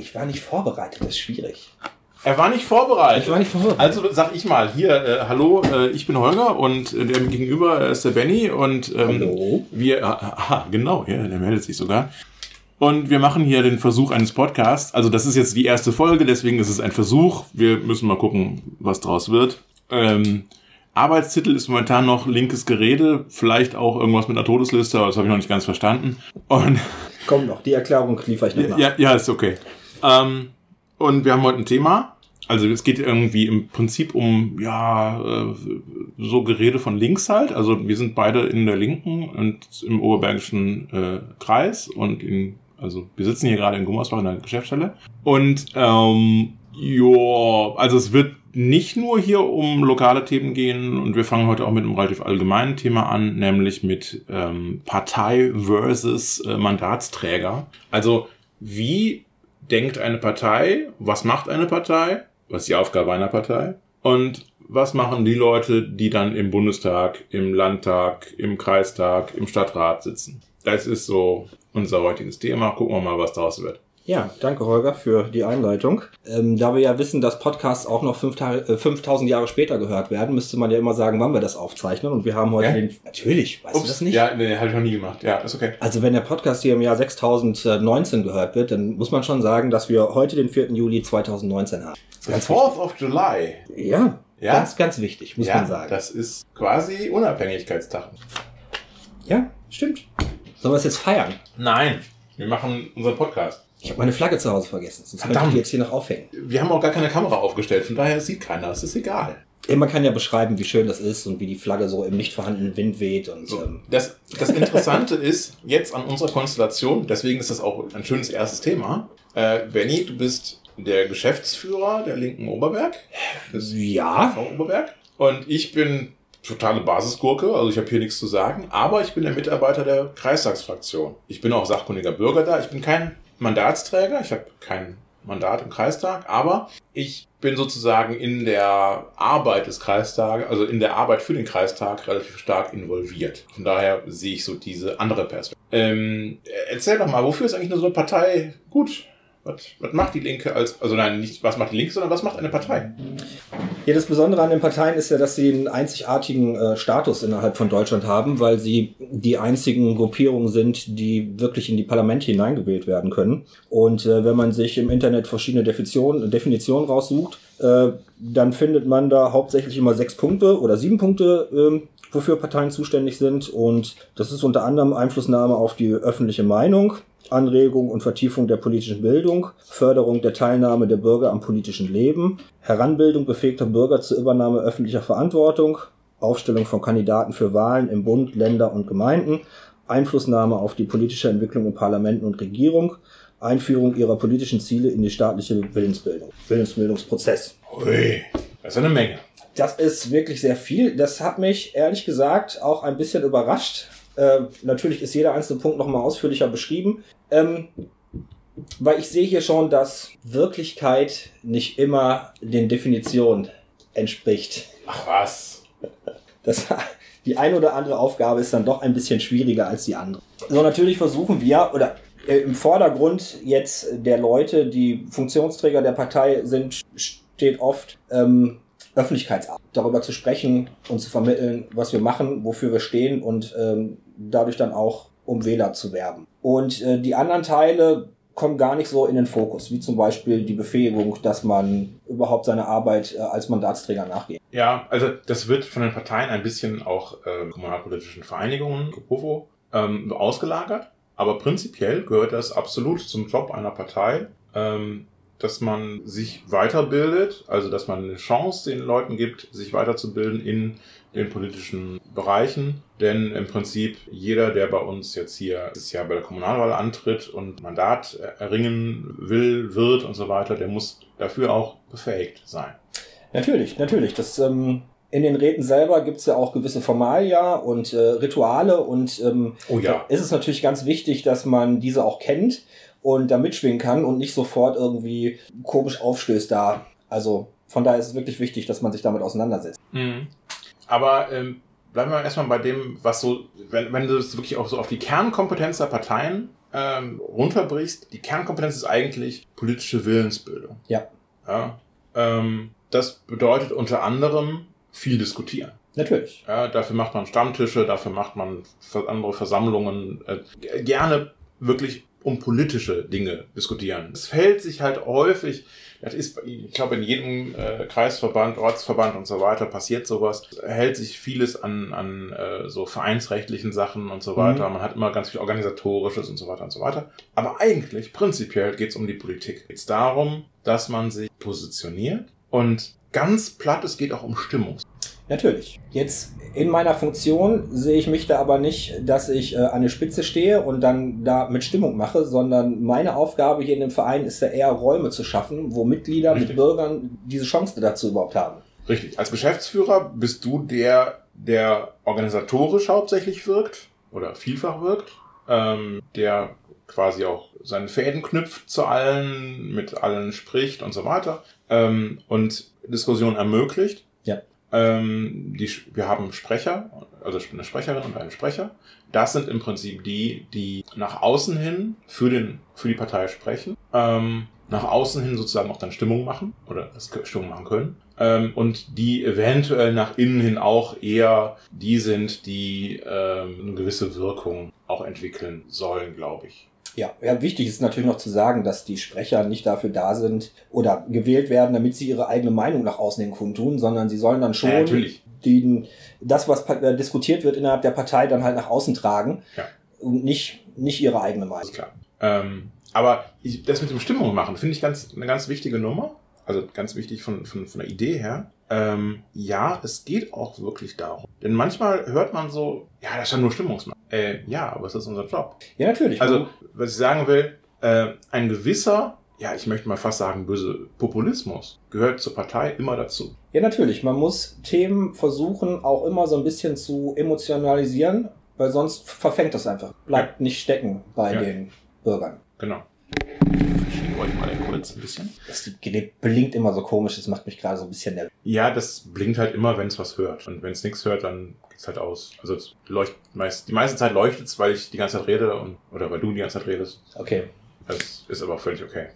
Ich war nicht vorbereitet, das ist schwierig. Er war nicht vorbereitet. Ich war nicht vorbereitet. Also sag ich mal, hier, äh, hallo, äh, ich bin Holger und äh, der gegenüber ist der Benny und ähm, Hallo. wir, aha, genau, ja, der meldet sich sogar. Und wir machen hier den Versuch eines Podcasts. Also das ist jetzt die erste Folge, deswegen ist es ein Versuch. Wir müssen mal gucken, was draus wird. Ähm, Arbeitstitel ist momentan noch linkes Gerede, vielleicht auch irgendwas mit einer Todesliste, aber das habe ich noch nicht ganz verstanden. Und Komm noch, die Erklärung liefere ich noch nach. ja, ja, ist okay. Ähm, und wir haben heute ein Thema. Also es geht irgendwie im Prinzip um, ja, äh, so Gerede von links halt. Also wir sind beide in der Linken und im Oberbergischen äh, Kreis und in, also wir sitzen hier gerade in Gummersbach in der Geschäftsstelle. Und ähm, ja, also es wird nicht nur hier um lokale Themen gehen und wir fangen heute auch mit einem relativ allgemeinen Thema an, nämlich mit ähm, Partei versus äh, Mandatsträger. Also wie denkt eine Partei, was macht eine Partei, was ist die Aufgabe einer Partei und was machen die Leute, die dann im Bundestag, im Landtag, im Kreistag, im Stadtrat sitzen. Das ist so unser heutiges Thema. Gucken wir mal, was daraus wird. Ja, danke Holger für die Einleitung. Ähm, da wir ja wissen, dass Podcasts auch noch 5000 äh, 5000 Jahre später gehört werden, müsste man ja immer sagen, wann wir das aufzeichnen. Und wir haben heute Ja? den... Natürlich, weißt du das nicht? Ja, nee, habe ich noch nie gemacht. Ja, ist okay. Also wenn der Podcast hier im Jahr 6019 gehört wird, dann muss man schon sagen, dass wir heute den 4. Juli 2019 haben. The 4th of July. Ja, Ja? ganz, ganz wichtig, muss ja, man sagen. das ist quasi Unabhängigkeitstag. Ja, stimmt. Sollen wir es jetzt feiern? Nein, wir machen unseren Podcast. Ich habe meine Flagge zu Hause vergessen, sonst könnte ich Verdammt. die jetzt hier noch aufhängen. Wir haben auch gar keine Kamera aufgestellt, von daher sieht keiner. Es ist egal. Ja, man kann ja beschreiben, wie schön das ist und wie die Flagge so im nicht vorhandenen Wind weht und So, ähm, das, das Interessante ist jetzt an unserer Konstellation, deswegen ist das auch ein schönes erstes Thema. Äh, Benny, du bist der Geschäftsführer der linken Oberberg. Ja. AV Oberberg. Und ich bin totale Basisgurke, also ich habe hier nichts zu sagen, aber ich bin der Mitarbeiter der Kreistagsfraktion. Ich bin auch sachkundiger Bürger da. Ich bin kein Mandatsträger, ich habe kein Mandat im Kreistag, aber ich bin sozusagen in der Arbeit des Kreistages, also in der Arbeit für den Kreistag relativ stark involviert. Von daher sehe ich so diese andere Perspektive. Ähm, erzähl doch mal, wofür ist eigentlich nur so eine Partei gut? Was, was macht die Linke als, also nein, nicht was macht die Linke, sondern was macht eine Partei? Ja, das Besondere an den Parteien ist ja, dass sie einen einzigartigen äh, Status innerhalb von Deutschland haben, weil sie die einzigen Gruppierungen sind, die wirklich in die Parlamente hineingewählt werden können. Und äh, wenn man sich im Internet verschiedene Definitionen, Definitionen raussucht, äh, dann findet man da hauptsächlich immer sechs Punkte oder sieben Punkte, ähm, wofür Parteien zuständig sind. Und das ist unter anderem Einflussnahme auf die öffentliche Meinung, Anregung und Vertiefung der politischen Bildung, Förderung der Teilnahme der Bürger am politischen Leben, Heranbildung befähigter Bürger zur Übernahme öffentlicher Verantwortung, Aufstellung von Kandidaten für Wahlen im Bund, Länder und Gemeinden, Einflussnahme auf die politische Entwicklung in Parlamenten und Regierung, Einführung ihrer politischen Ziele in die staatliche Willensbildung, Willensbildungsprozess. Ui, das ist eine Menge. Das ist wirklich sehr viel. Das hat mich ehrlich gesagt auch ein bisschen überrascht. Ähm, natürlich ist jeder einzelne Punkt nochmal ausführlicher beschrieben. Ähm, weil ich sehe hier schon, dass Wirklichkeit nicht immer den Definitionen entspricht. Ach was. Das, die eine oder andere Aufgabe ist dann doch ein bisschen schwieriger als die andere. So, natürlich versuchen wir, oder äh, im Vordergrund jetzt der Leute, die Funktionsträger der Partei sind, steht oft ähm, Öffentlichkeitsarbeit. Darüber zu sprechen und zu vermitteln, was wir machen, wofür wir stehen und ähm, dadurch dann auch um Wähler zu werben. Und äh, die anderen Teile kommen gar nicht so in den Fokus, wie zum Beispiel die Befähigung, dass man überhaupt seine Arbeit äh, als Mandatsträger nachgeht. Ja, also das wird von den Parteien ein bisschen auch äh, kommunalpolitischen Vereinigungen, Kopofo, ähm, ausgelagert. Aber prinzipiell gehört das absolut zum Job einer Partei, ähm, dass man sich weiterbildet, also dass man eine Chance den Leuten gibt, sich weiterzubilden in den politischen Bereichen. Denn im Prinzip jeder, der bei uns jetzt hier das Jahr bei der Kommunalwahl antritt und Mandat erringen will, wird und so weiter, der muss dafür auch befähigt sein. Natürlich, natürlich. Das, ähm, in den Räten selber gibt's ja auch gewisse Formalia und äh, Rituale und ähm, Oh ja. ist es natürlich ganz wichtig, dass man diese auch kennt und da mitschwingen kann und nicht sofort irgendwie komisch aufstößt da. Also von daher ist es wirklich wichtig, dass man sich damit auseinandersetzt. Mhm. Aber ähm, bleiben wir erstmal bei dem, was so, wenn, wenn du es wirklich auch so auf die Kernkompetenz der Parteien ähm, runterbrichst, die Kernkompetenz ist eigentlich politische Willensbildung. Ja. ja ähm, das bedeutet unter anderem viel diskutieren. Natürlich. Ja, dafür macht man Stammtische, dafür macht man andere Versammlungen. Äh, gerne wirklich um politische Dinge diskutieren. Es fällt sich halt häufig, das ist, ich glaube, in jedem äh, Kreisverband, Ortsverband und so weiter passiert sowas, hält sich vieles an, an äh, so vereinsrechtlichen Sachen und so weiter. Mhm. Man hat immer ganz viel Organisatorisches und so weiter und so weiter. Aber eigentlich, prinzipiell, geht es um die Politik. Es geht darum, dass man sich positioniert und ganz platt, es geht auch um Stimmung. Natürlich. Jetzt in meiner Funktion sehe ich mich da aber nicht, dass ich äh, an der Spitze stehe und dann da mit Stimmung mache, sondern meine Aufgabe hier in dem Verein ist ja eher Räume zu schaffen, wo Mitglieder Richtig. mit Bürgern diese Chance dazu überhaupt haben. Richtig. Als Geschäftsführer bist du der, der organisatorisch hauptsächlich wirkt oder vielfach wirkt, ähm, der quasi auch seine Fäden knüpft zu allen, mit allen spricht und so weiter ähm, und Diskussion ermöglicht. Ähm, die, wir haben Sprecher, also eine Sprecherin und einen Sprecher. Das sind im Prinzip die, die nach außen hin für, den, für die Partei sprechen, ähm, nach außen hin sozusagen auch dann Stimmung machen oder Stimmung machen können. Ähm, und die eventuell nach innen hin auch eher die sind, die ähm, eine gewisse Wirkung auch entwickeln sollen, glaube ich. Ja, ja, wichtig ist natürlich noch zu sagen, dass die Sprecher nicht dafür da sind oder gewählt werden, damit sie ihre eigene Meinung nach außen hin kundtun, sondern sie sollen dann schon ja, den, das, was äh, diskutiert wird innerhalb der Partei, dann halt nach außen tragen ja. und nicht, nicht ihre eigene Meinung. Ist klar. Ähm, aber das mit dem Stimmung machen, finde ich ganz, eine ganz wichtige Nummer. Also ganz wichtig von, von, von der Idee her. Ähm, ja, es geht auch wirklich darum. Denn manchmal hört man so, ja, das ist ja nur Stimmungsmache. Äh, ja, aber es ist unser Job. Ja, natürlich. Also, was ich sagen will, äh, ein gewisser, ja, ich möchte mal fast sagen, böse Populismus gehört zur Partei immer dazu. Ja, natürlich. Man muss Themen versuchen, auch immer so ein bisschen zu emotionalisieren, weil sonst verfängt das einfach. Bleibt ja. nicht stecken bei ja. den Bürgern. Genau euch mal kurz ein bisschen. Das Gerät blinkt immer so komisch, das macht mich gerade so ein bisschen nervös. Ja, das blinkt halt immer, wenn es was hört. Und wenn es nichts hört, dann geht's halt aus. Also es leuchtet meist, die meiste Zeit leuchtet es, weil ich die ganze Zeit rede und oder weil du die ganze Zeit redest. Okay. Das ist aber völlig okay.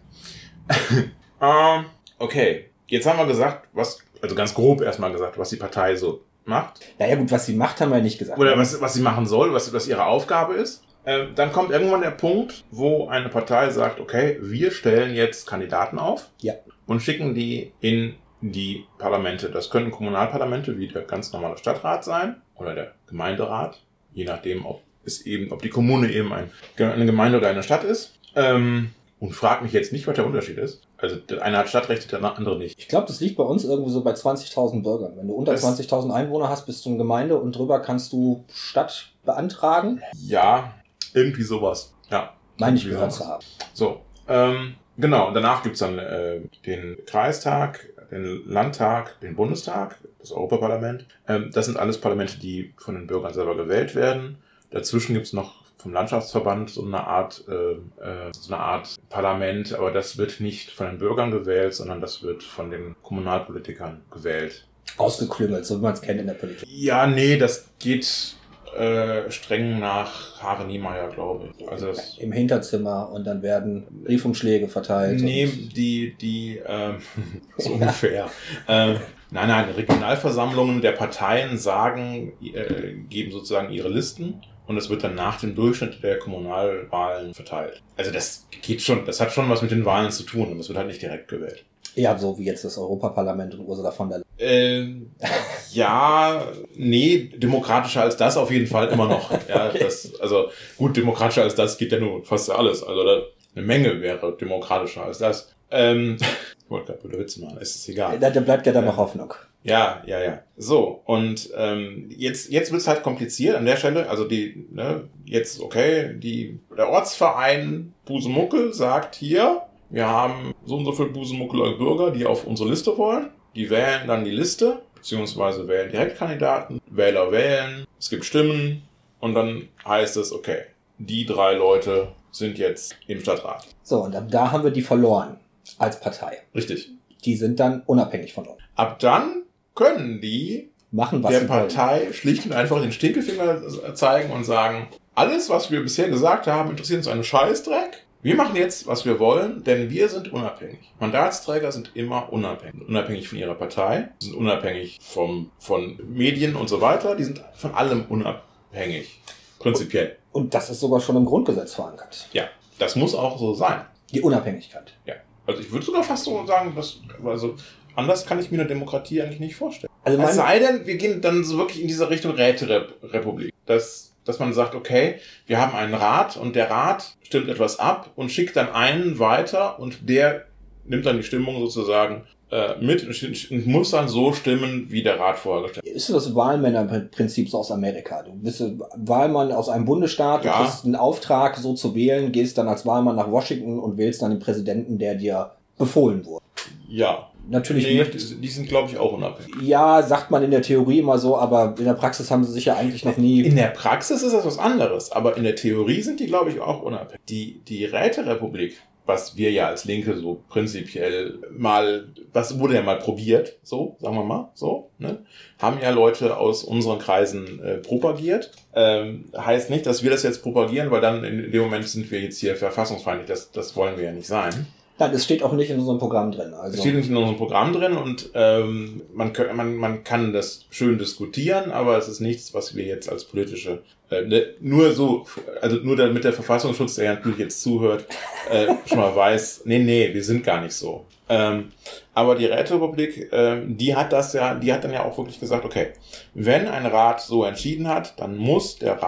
um, ähm, okay. Jetzt haben wir gesagt, was, also ganz grob erstmal gesagt, was die Partei so macht. Naja gut, was sie macht, haben wir nicht gesagt. Oder was, was sie machen soll, was, was ihre Aufgabe ist. Äh, dann kommt irgendwann der Punkt, wo eine Partei sagt, okay, wir stellen jetzt Kandidaten auf ja. und schicken die in die Parlamente. Das können Kommunalparlamente wie der ganz normale Stadtrat sein oder der Gemeinderat, je nachdem, ob es eben, ob die Kommune eben ein, eine Gemeinde oder eine Stadt ist. Ähm, und frag mich jetzt nicht, was der Unterschied ist. Also der eine hat Stadtrechte, der andere nicht. Ich glaube, das liegt bei uns irgendwo so bei 20.000 Bürgern. Wenn du unter 20.000 Einwohner hast, bist du eine Gemeinde und drüber kannst du Stadt beantragen. Ja, irgendwie sowas. Ja. Meine ich gehört zu haben. So. Ähm, genau, und danach gibt's dann äh, den Kreistag, den Landtag, den Bundestag, das Europaparlament. Ähm, das sind alles Parlamente, die von den Bürgern selber gewählt werden. Dazwischen gibt's noch vom Landschaftsverband so eine Art äh, äh, so eine Art Parlament, aber das wird nicht von den Bürgern gewählt, sondern das wird von den Kommunalpolitikern gewählt. Ausgeklüngelt, so wie man es kennt in der Politik. Ja, nee, das geht äh, streng nach Hare Niemeyer, glaube ich. Also Im Hinterzimmer und dann werden Briefumschläge verteilt. Nee, die, die, ähm, so ungefähr. ähm, nein, nein, Regionalversammlungen der Parteien sagen, äh, geben sozusagen ihre Listen und es wird dann nach dem Durchschnitt der Kommunalwahlen verteilt. Also das geht schon, das hat schon was mit den Wahlen zu tun und es wird halt nicht direkt gewählt. Ja, so wie jetzt das Europaparlament und Ursula von der Leyen. Äh, ja, nee, demokratischer als das auf jeden Fall immer noch. Ja, okay. das, also gut, demokratischer als das geht ja nur fast alles. Also da, eine Menge wäre demokratischer als das. Ähm, ich wollte gerade blöde Witze machen, ist es egal. Da, da bleibt ja dann noch Hoffnung. Ja, ja, ja. So, und ähm, jetzt, jetzt wird's halt kompliziert an der Stelle. Also die, ne, jetzt, okay, die, der Ortsverein Busemuckel sagt hier, wir haben so und so viele Busenmuckeler Bürger, die auf unsere Liste wollen. Die wählen dann die Liste, beziehungsweise wählen Direktkandidaten. Wähler wählen, es gibt Stimmen und dann heißt es, okay, die drei Leute sind jetzt im Stadtrat. So, und ab da haben wir die verloren als Partei. Richtig. Die sind dann unabhängig von uns. Ab dann können die machen, was der Partei wollen. schlicht und einfach den Stinkefinger zeigen und sagen, alles, was wir bisher gesagt haben, interessiert uns einen Scheißdreck. Wir machen jetzt, was wir wollen, denn wir sind unabhängig. Mandatsträger sind immer unabhängig. Unabhängig von ihrer Partei, sind unabhängig vom, von Medien und so weiter. Die sind von allem unabhängig. Prinzipiell. Und das ist sogar schon im Grundgesetz verankert. Ja, das muss auch so sein. Die Unabhängigkeit. Ja. Also ich würde sogar fast so sagen, dass, also anders kann ich mir eine Demokratie eigentlich nicht vorstellen. Also Es sei denn, wir gehen dann so wirklich in diese Richtung Räterepublik. Dass, dass man sagt, okay, wir haben einen Rat und der Rat stimmt etwas ab und schickt dann einen weiter und der nimmt dann die Stimmung sozusagen äh, mit und muss dann so stimmen, wie der Rat vorher gestimmt ist das Wahlmännerprinzip so aus Amerika. Du bist Wahlmann aus einem Bundesstaat, Ja. du kriegst einen Auftrag, so zu wählen, gehst dann als Wahlmann nach Washington und wählst dann den Präsidenten, der dir befohlen wurde. hat. Ja. Natürlich Nee, möchte die, sind, glaube ich, auch unabhängig. Ja, sagt man in der Theorie immer so, aber in der Praxis haben sie sich ja eigentlich noch nie. In der Praxis ist das was anderes, aber in der Theorie sind die, glaube ich, auch unabhängig. Die, die Räterepublik, was wir ja als Linke so prinzipiell mal, was wurde ja mal probiert, so, sagen wir mal, so, ne? Haben ja Leute aus unseren Kreisen äh, propagiert. Ähm, heißt nicht, dass wir das jetzt propagieren, weil dann in dem Moment sind wir jetzt hier verfassungsfeindlich. Das, das wollen wir ja nicht sein. Nein, es steht auch nicht in unserem Programm drin. Also Es steht nicht in unserem Programm drin und ähm, man, man, man kann das schön diskutieren, aber es ist nichts, was wir jetzt als politische, äh, ne, nur so, also nur damit der Verfassungsschutz, der ja natürlich jetzt zuhört, äh, schon mal weiß, nee, nee, wir sind gar nicht so. Ähm, aber die Räterepublik, ähm, die hat das ja, die hat dann ja auch wirklich gesagt, okay, wenn ein Rat so entschieden hat, dann muss der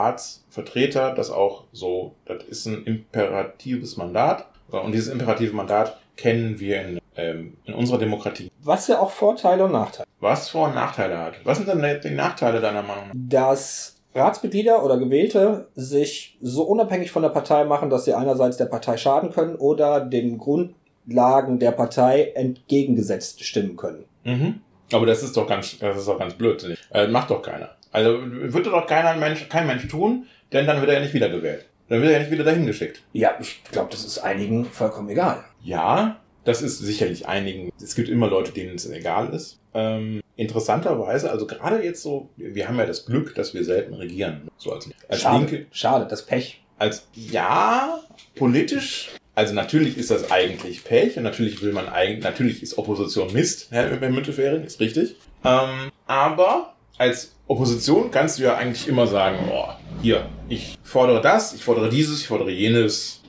Ratsvertreter das auch so, das ist ein imperatives Mandat. Und dieses imperative Mandat kennen wir in, ähm, in unserer Demokratie. was ja auch Vorteile und Nachteile. Was Vor- und Nachteile hat. Was sind denn die Nachteile deiner Meinung nach? Dass Ratsmitglieder oder Gewählte sich so unabhängig von der Partei machen, dass sie einerseits der Partei schaden können oder den Grundlagen der Partei entgegengesetzt stimmen können. Mhm. Aber das ist doch ganz, das ist doch ganz blödsinnig. Äh, macht doch keiner. Also würde doch keiner Mensch, kein Mensch tun, denn dann wird er ja nicht wiedergewählt. Dann wird er ja nicht wieder dahin geschickt. Ja, ich glaube, das ist einigen vollkommen egal. Ja, das ist sicherlich einigen. Es gibt immer Leute, denen es egal ist. Ähm, interessanterweise, also gerade jetzt so, wir haben ja das Glück, dass wir selten regieren. So als, als Schade, Linke. schade, das Pech. als ja politisch also natürlich ist das eigentlich Pech und natürlich will man eigentlich natürlich ist Opposition Mist Herr Müntefering ist richtig ähm, aber als Opposition kannst du ja eigentlich immer sagen oh, hier ich fordere das ich fordere dieses ich fordere jenes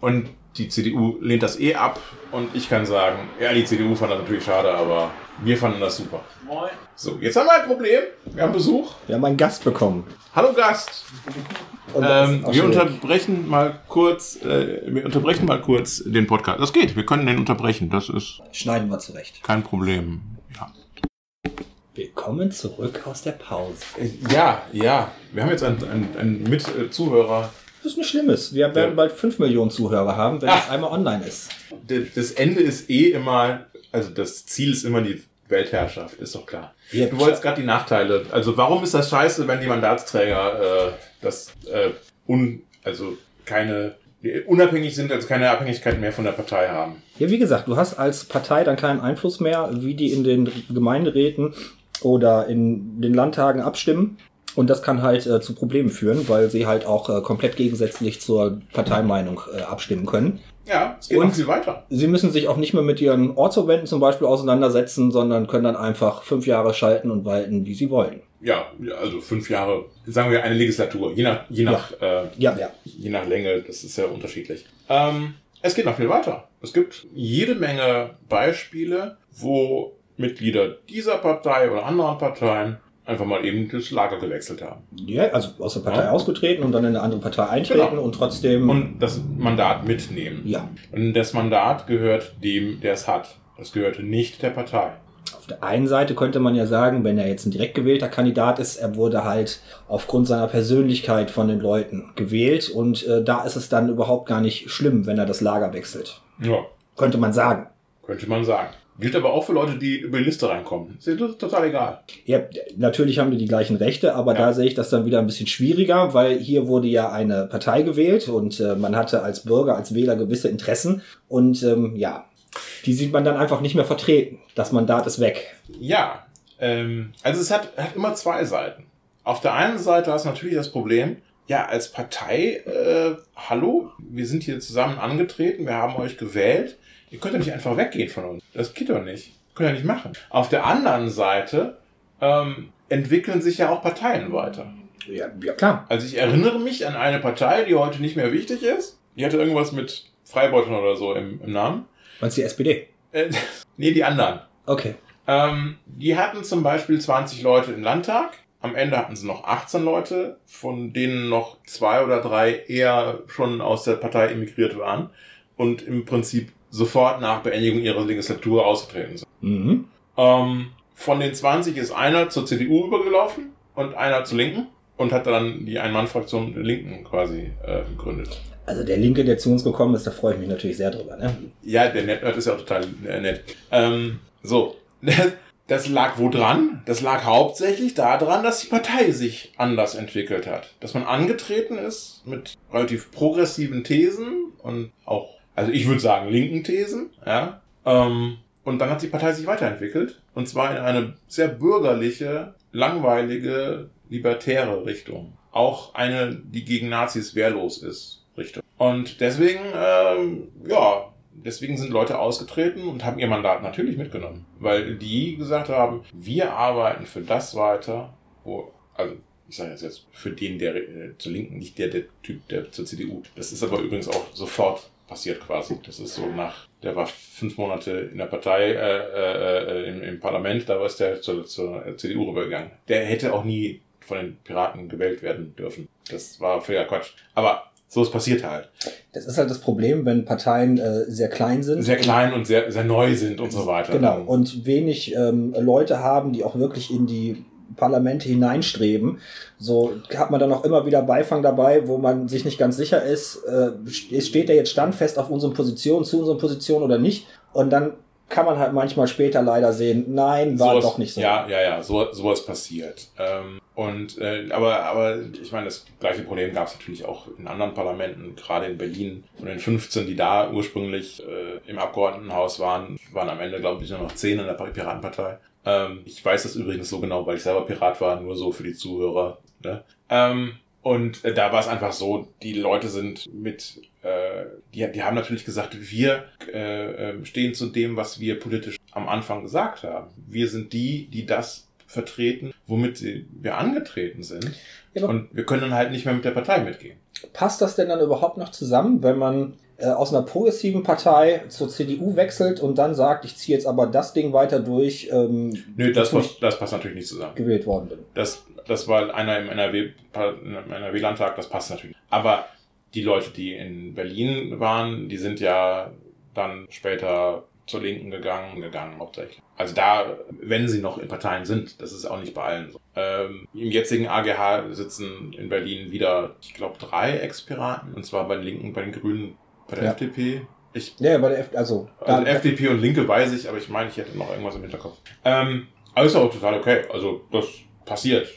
und die CDU lehnt das eh ab und ich kann sagen ja die CDU fand das natürlich schade aber wir fanden das super Moin. so jetzt haben wir ein Problem wir haben Besuch Wir haben einen Gast bekommen. hallo Gast Und das ähm, wir unterbrechen mal kurz, äh, wir unterbrechen mal kurz den Podcast. Das geht, wir können den unterbrechen, das ist Schneiden wir zurecht. kein Problem. Ja, Willkommen zurück aus der Pause. ja, ja. wir haben jetzt einen, einen, einen Mitzuhörer. Das ist nicht Schlimmes. Wir werden Ja. bald 5 Millionen Zuhörer haben, wenn Ah. es einmal online ist. Das Ende ist eh immer, also das Ziel ist immer die Weltherrschaft, ist doch klar. Ja, Du wolltest gerade die Nachteile. Also warum ist das scheiße, wenn die Mandatsträger äh, das äh, un, also keine unabhängig sind, also keine Abhängigkeit mehr von der Partei haben? Ja, wie gesagt, du hast als Partei dann keinen Einfluss mehr, wie die in den Gemeinderäten oder in den Landtagen abstimmen. Und das kann halt äh, zu Problemen führen, weil sie halt auch äh, komplett gegensätzlich zur Parteimeinung äh, abstimmen können. Ja, es geht Und- noch viel weiter. Sie müssen sich auch nicht mehr mit ihren Ortsverbänden zum Beispiel auseinandersetzen, sondern können dann einfach fünf Jahre schalten und walten, wie sie wollen. Ja, ja, also fünf Jahre, sagen wir eine Legislatur, je nach, je nach, äh, Ja, ja. je nach Länge, das ist ja unterschiedlich. Ähm, es geht noch viel weiter. Es gibt jede Menge Beispiele, wo Mitglieder dieser Partei oder anderen Parteien einfach mal eben das Lager gewechselt haben Ja, also aus der Partei Ja. ausgetreten und dann in eine andere Partei eintreten Genau. und trotzdem. und das Mandat mitnehmen. ja. Und das Mandat gehört dem, der es hat. Das gehörte nicht der Partei. Auf der einen Seite könnte man ja sagen, wenn er jetzt ein direkt gewählter Kandidat ist, er wurde halt aufgrund seiner Persönlichkeit von den Leuten gewählt und äh, da ist es dann überhaupt gar nicht schlimm, wenn er das Lager wechselt. Ja, Könnte man sagen. könnte man sagen. Gilt aber auch für Leute, die über die Liste reinkommen. Ist ja total egal. Ja, natürlich haben die die gleichen Rechte, aber Ja. da sehe ich das dann wieder ein bisschen schwieriger, weil hier wurde ja eine Partei gewählt und äh, man hatte als Bürger, als Wähler gewisse Interessen und ähm, ja, die sieht man dann einfach nicht mehr vertreten. Das Mandat ist weg. Ja, ähm, also es hat, hat immer zwei Seiten. Auf der einen Seite hast du natürlich das Problem, ja, als Partei, äh, hallo, wir sind hier zusammen angetreten, wir haben euch gewählt. Ihr könnt doch nicht einfach weggehen von uns. Das geht doch nicht. Könnt ihr nicht machen. Auf der anderen Seite ähm, entwickeln sich ja auch Parteien weiter. Ja, ja, klar. Also ich erinnere mich an eine Partei, die heute nicht mehr wichtig ist. Die hatte irgendwas mit Freibeutern oder so im, im Namen. Meinst du die SPD? Äh, nee, die anderen. Okay. Ähm, die hatten zum Beispiel 20 Leute im Landtag. Am Ende hatten sie noch 18 Leute, von denen noch zwei oder drei eher schon aus der Partei emigriert waren und im Prinzip sofort nach Beendigung ihrer Legislatur ausgetreten sind. Mhm. Ähm, von den 20 ist einer zur CDU übergelaufen und einer zur Linken und hat dann die Ein-Mann-Fraktion der Linken quasi äh, gegründet. Also der Linke, der zu uns gekommen ist, da freue ich mich natürlich sehr drüber. Ne? Ja, der Netnerd ist ja auch total äh, nett. Ähm, so, das lag wo dran? Das lag hauptsächlich daran, dass die Partei sich anders entwickelt hat. Dass man angetreten ist mit relativ progressiven Thesen und auch, also ich würde sagen, linken Thesen, ja. Ähm, und dann hat die Partei sich weiterentwickelt. Und zwar in eine sehr bürgerliche, langweilige, libertäre Richtung. Auch eine, die gegen Nazis wehrlos ist, Richtung. Und deswegen, ähm, ja, deswegen sind Leute ausgetreten und haben ihr Mandat natürlich mitgenommen. Weil die gesagt haben, wir arbeiten für das weiter, wo, also ich sage jetzt, jetzt für den, der äh, zur Linken, nicht der, der Typ, der zur CDU. Das ist aber übrigens auch sofort passiert quasi. Das ist so nach, der war fünf Monate in der Partei, äh, äh, im, im Parlament, da war es der zur, zur CDU rübergegangen. Der hätte auch nie von den Piraten gewählt werden dürfen. Das war völliger Quatsch. Aber so ist passiert halt. Das ist halt das Problem, wenn Parteien äh, sehr klein sind. Sehr klein und sehr, sehr neu sind und so weiter. Genau. Und wenig ähm, Leute haben, die auch wirklich in die Parlamente hineinstreben. So hat man dann auch immer wieder Beifang dabei, wo man sich nicht ganz sicher ist, äh, steht er jetzt standfest auf unseren Positionen, zu unseren Positionen oder nicht. Und dann kann man halt manchmal später leider sehen, nein, war sowas, doch nicht so. Ja, ja, ja, so, sowas passiert. Ähm, und äh, aber, aber ich meine, das gleiche Problem gab es natürlich auch in anderen Parlamenten, gerade in Berlin. Von den 15, die da ursprünglich äh, im Abgeordnetenhaus waren, waren am Ende, glaube ich, nur noch 10 in der Piratenpartei. Ähm, ich weiß das übrigens so genau, weil ich selber Pirat war, nur so für die Zuhörer. Ne? Ähm, und äh, da war es einfach so, die Leute sind mit, äh, die, die haben natürlich gesagt, wir äh, äh, stehen zu dem, was wir politisch am Anfang gesagt haben. Wir sind die, die das vertreten, womit wir angetreten sind. Ja, und wir können dann halt nicht mehr mit der Partei mitgehen. Passt das denn dann überhaupt noch zusammen, wenn man aus einer progressiven Partei zur CDU wechselt und dann sagt, ich ziehe jetzt aber das Ding weiter durch? Ähm, Nö, das, passt, das passt natürlich nicht zusammen. Gewählt worden bin. Das, das war einer im NRW-Landtag, NRW das passt natürlich. Aber die Leute, die in Berlin waren, die sind ja dann später zur Linken gegangen, gegangen hauptsächlich. Also da, wenn sie noch in Parteien sind, das ist auch nicht bei allen so. Ähm, Im jetzigen AGH sitzen in Berlin wieder, ich glaube, drei Ex-Piraten, und zwar bei den Linken, bei den Grünen, bei der ja. FDP. Ich, ja, bei der F also, also FDP und Linke weiß ich, aber ich meine, ich hätte noch irgendwas im Hinterkopf. Ähm, alles auch total okay. Also das passiert.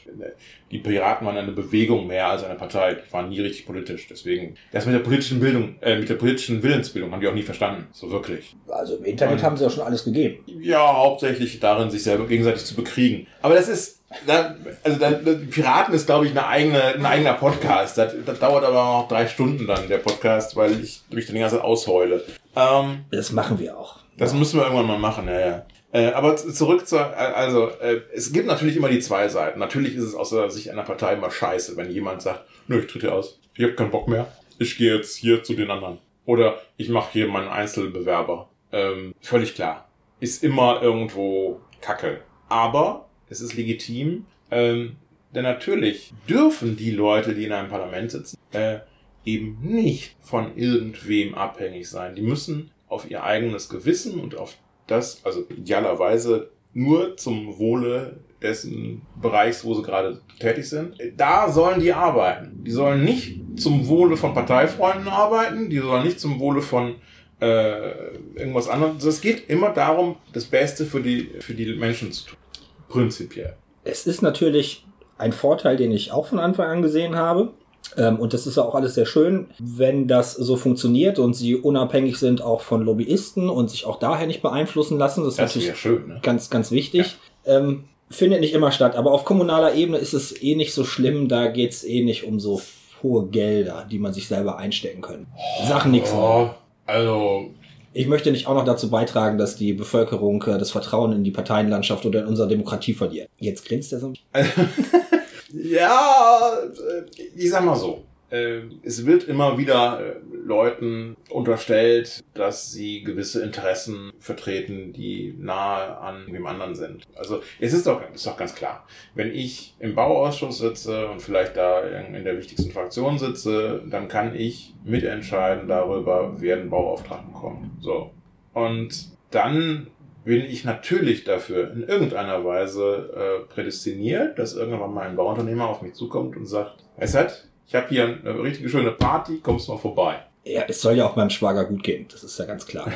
Die Piraten waren eine Bewegung mehr als eine Partei. Die waren nie richtig politisch. Deswegen, das mit der politischen Bildung, äh, mit der politischen Willensbildung haben die auch nie verstanden. So wirklich. Also im Internet Und, haben sie auch schon alles gegeben. Ja, hauptsächlich darin, sich selber gegenseitig zu bekriegen. Aber das ist, da, also da, Piraten ist, glaube ich, eine eigene, ein eigener Podcast. Das, das dauert aber noch drei Stunden dann, der Podcast, weil ich mich dann die ganze Zeit ausheule. Ähm, das machen wir auch. Das müssen wir irgendwann mal machen, ja, ja. Äh, aber zurück zur, äh, also äh, es gibt natürlich immer die zwei Seiten. Natürlich ist es aus der Sicht einer Partei immer scheiße, wenn jemand sagt, nö, ich trete aus, ich habe keinen Bock mehr, ich gehe jetzt hier zu den anderen. Oder ich mache hier meinen Einzelbewerber. Ähm, völlig klar. Ist immer irgendwo Kacke. Aber es ist legitim, ähm, denn natürlich dürfen die Leute, die in einem Parlament sitzen, äh, eben nicht von irgendwem abhängig sein. Die müssen auf ihr eigenes Gewissen und auf das, also idealerweise nur zum Wohle dessen Bereichs, wo sie gerade tätig sind. Da sollen die arbeiten. Die sollen nicht zum Wohle von Parteifreunden arbeiten, die sollen nicht zum Wohle von äh, irgendwas anderem. Also es geht immer darum, das Beste für die, für die Menschen zu tun. Prinzipiell. Es ist natürlich ein Vorteil, den ich auch von Anfang an gesehen habe. Ähm, und das ist ja auch alles sehr schön, wenn das so funktioniert und sie unabhängig sind auch von Lobbyisten und sich auch daher nicht beeinflussen lassen. Das, das ist natürlich schön, ne? ganz, ganz wichtig. Ja. Ähm, findet nicht immer statt, aber auf kommunaler Ebene ist es eh nicht so schlimm. Da geht's eh nicht um so hohe Gelder, die man sich selber einstecken könnte. Sag nix. Oh, also, Ich möchte nicht auch noch dazu beitragen, dass die Bevölkerung äh, das Vertrauen in die Parteienlandschaft oder in unsere Demokratie verliert. Jetzt grinst er so. ja, äh, ich sag mal so. Äh, Es wird immer wieder äh, Leuten unterstellt, dass sie gewisse Interessen vertreten, die nahe an dem anderen sind. Also es ist doch, ist doch ganz klar, wenn ich im Bauausschuss sitze und vielleicht da in der wichtigsten Fraktion sitze, dann kann ich mitentscheiden darüber, wer einen Bauauftrag bekommt. So. Und dann bin ich natürlich dafür in irgendeiner Weise äh, prädestiniert, dass irgendwann mal ein Bauunternehmer auf mich zukommt und sagt, du, was? Ich habe hier eine richtig schöne Party, kommst mal vorbei. Ja, es soll ja auch meinem Schwager gut gehen. Das ist ja ganz klar.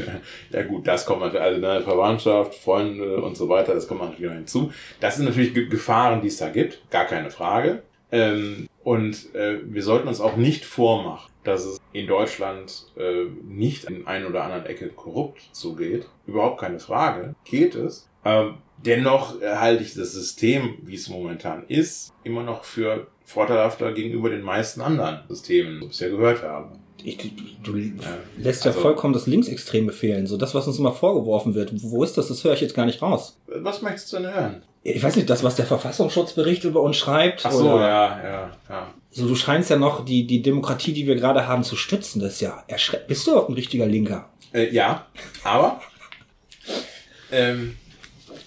ja gut, das kommt natürlich, also ne, Verwandtschaft, Freunde und so weiter, das kommt natürlich noch hinzu. Das sind natürlich Ge- Gefahren, die es da gibt, gar keine Frage. Ähm, und äh, wir sollten uns auch nicht vormachen, dass es in Deutschland äh, nicht in ein oder anderen Ecke korrupt zugeht. Überhaupt keine Frage. Geht es. Ähm, dennoch halte ich das System, wie es momentan ist, immer noch für vorteilhafter gegenüber den meisten anderen Systemen, die ich bisher gehört habe. Ich, du Ja. lässt ja Also- vollkommen das Linksextreme fehlen. So das, was uns immer vorgeworfen wird. Wo ist das? Das höre ich jetzt gar nicht raus. Was möchtest du denn hören? Ich weiß nicht, das, was der Verfassungsschutzbericht über uns schreibt. Ach so, oder ja, ja, ja. So, du scheinst ja noch die, die Demokratie, die wir gerade haben, zu stützen. Das ist ja erschreckend. Bist du überhaupt ein richtiger Linker? Äh, ja, aber ähm,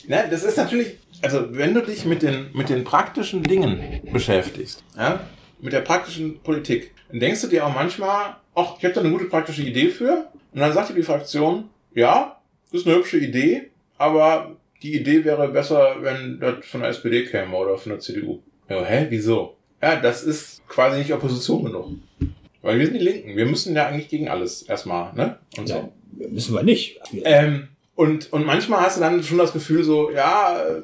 ne, das ist natürlich, also wenn du dich mit den, mit den praktischen Dingen beschäftigst, ja, mit der praktischen Politik, dann denkst du dir auch manchmal, ach, ich habe da eine gute praktische Idee für. Und dann sagt dir die Fraktion, ja, das ist eine hübsche Idee, aber die Idee wäre besser, wenn das von der SPD käme oder von der CDU. Ja, hä, wieso? Ja, das ist quasi nicht Opposition genug. Weil wir sind die Linken. Wir müssen ja eigentlich gegen alles erstmal, ne? Und so. Ja, müssen wir nicht. Ähm, und, und manchmal hast du dann schon das Gefühl so, ja, äh,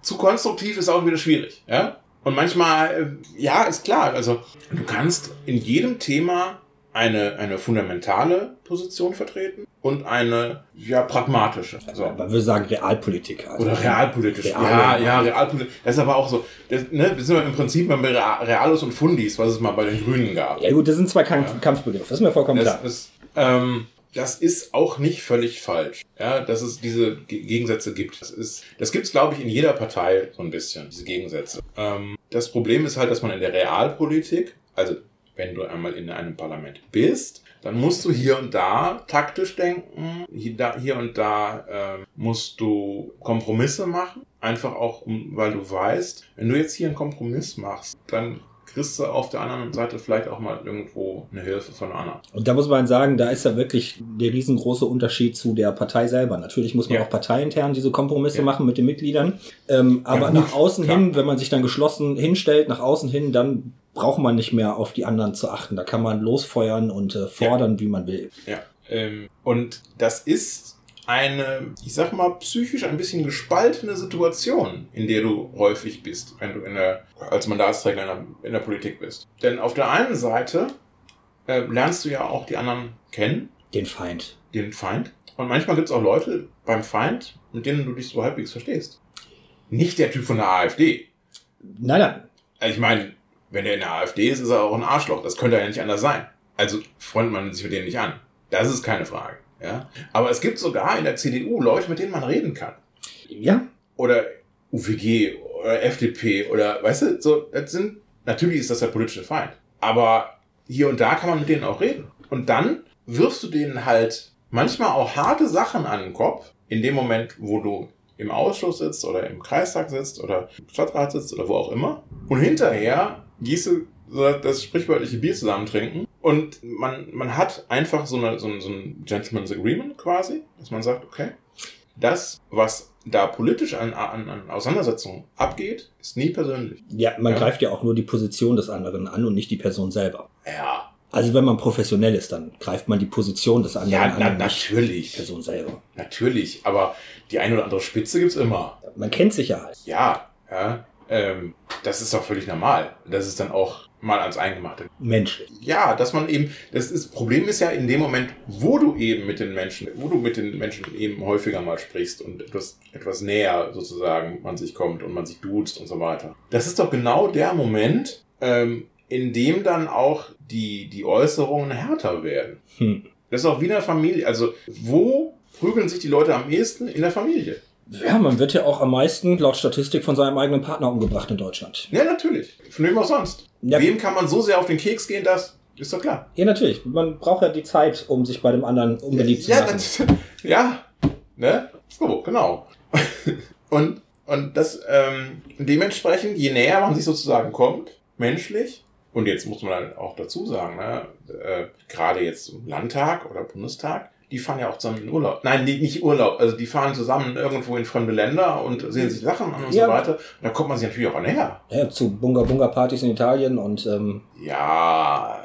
zu konstruktiv ist auch wieder schwierig, ja. Und manchmal, äh, ja, ist klar, also du kannst in jedem Thema eine, eine fundamentale Position vertreten und eine, ja, pragmatische. Also, Man würde sagen Realpolitik. Also oder realpolitisch. Real- ja, ja, realpolitisch. Das ist aber auch so, das, ne, wir sind ja im Prinzip bei Real- Realos und Fundis, was es mal bei den Grünen gab. Ja gut, das sind zwei Kampf Kampfbegriffe. Das ist mir vollkommen Das klar. ist, ähm, das ist auch nicht völlig falsch, ja, dass es diese Ge- Gegensätze gibt. Das ist, das gibt's, glaube ich, in jeder Partei so ein bisschen, diese Gegensätze. Ähm, das Problem ist halt, dass man in der Realpolitik, also wenn du einmal in einem Parlament bist, dann musst du hier und da taktisch denken, hier, und da ähm, musst du Kompromisse machen, einfach auch, weil du weißt, wenn du jetzt hier einen Kompromiss machst, dann kriegst du auf der anderen Seite vielleicht auch mal irgendwo eine Hilfe von anderen. Und da muss man sagen, da ist ja wirklich der riesengroße Unterschied zu der Partei selber. Natürlich muss man Ja. auch parteiintern diese Kompromisse Ja. machen mit den Mitgliedern. Ähm, aber gut, nach außen klar. hin, wenn man sich dann geschlossen hinstellt, nach außen hin, dann braucht man nicht mehr auf die anderen zu achten. Da kann man losfeuern und äh, fordern, wie man will. Ja. Ähm, und das ist eine, ich sag mal, psychisch ein bisschen gespaltene Situation, in der du häufig bist, wenn du in der, als Mandatsträger in der, in der Politik bist. Denn auf der einen Seite äh, lernst du ja auch die anderen kennen, Den Feind. den Feind. Und manchmal gibt es auch Leute beim Feind, mit denen du dich so halbwegs verstehst. Nicht der Typ von der AfD. Nein, nein. Also ich meine, wenn der in der AfD ist, ist er auch ein Arschloch. Das könnte ja nicht anders sein. Also freundet man sich mit denen nicht an. Das ist keine Frage. Ja? Aber es gibt sogar in der CDU Leute, mit denen man reden kann. Ja, Oder UWG oder FDP oder, weißt du, so, das sind, natürlich ist das der politische Feind. Aber hier und da kann man mit denen auch reden. Und dann wirfst du denen halt manchmal auch harte Sachen an den Kopf, in dem Moment, wo du im Ausschuss sitzt oder im Kreistag sitzt oder im Stadtrat sitzt oder wo auch immer. Und hinterher gehst du das sprichwörtliche Bier zusammen trinken und man, man hat einfach so, eine, so, ein, so ein Gentleman's Agreement quasi, dass man sagt, okay, das, was da politisch an, an, an Auseinandersetzungen abgeht, ist nie persönlich. ja, man Ja. greift ja auch nur die Position des anderen an und nicht die Person selber. Ja, Also wenn man professionell ist, dann greift man die Position des anderen ja an na, und nicht die natürlich. Person selber. Natürlich, aber die eine oder andere Spitze gibt's immer. Man kennt sich ja halt. Ja, ja. Ähm, das ist doch völlig normal. Das ist dann auch mal ans Eingemachte. Menschlich. Ja, dass man eben, das ist, Problem ist ja in dem Moment, wo du eben mit den Menschen, wo du mit den Menschen eben häufiger mal sprichst und etwas, etwas näher sozusagen man sich kommt und man sich duzt und so weiter. Das ist doch genau der Moment, ähm, in dem dann auch die, die Äußerungen härter werden. Hm. Das ist auch wie in der Familie. Also, wo prügeln sich die Leute am ehesten? In der Familie. Ja, man wird ja auch am meisten laut Statistik von seinem eigenen Partner umgebracht in Deutschland. Ja, natürlich. Von wem auch sonst. Ja. Wem kann man so sehr auf den Keks gehen, das ist doch klar. Ja, natürlich. Man braucht ja die Zeit, um sich bei dem anderen unbeliebt zu ja, machen. das, ja, ne? So, genau. und, und das, ähm, dementsprechend, je näher man sich sozusagen kommt, menschlich, und jetzt muss man halt auch dazu sagen, ne, äh, gerade jetzt im Landtag oder Bundestag, die fahren ja auch zusammen in Urlaub. Nein, nicht, nicht Urlaub, also die fahren zusammen irgendwo in fremde Länder und sehen sich Sachen an und Ja. so weiter. Und da kommt man sich natürlich auch näher. Ja, zu Bunga-Bunga-Partys in Italien und ähm, Ja.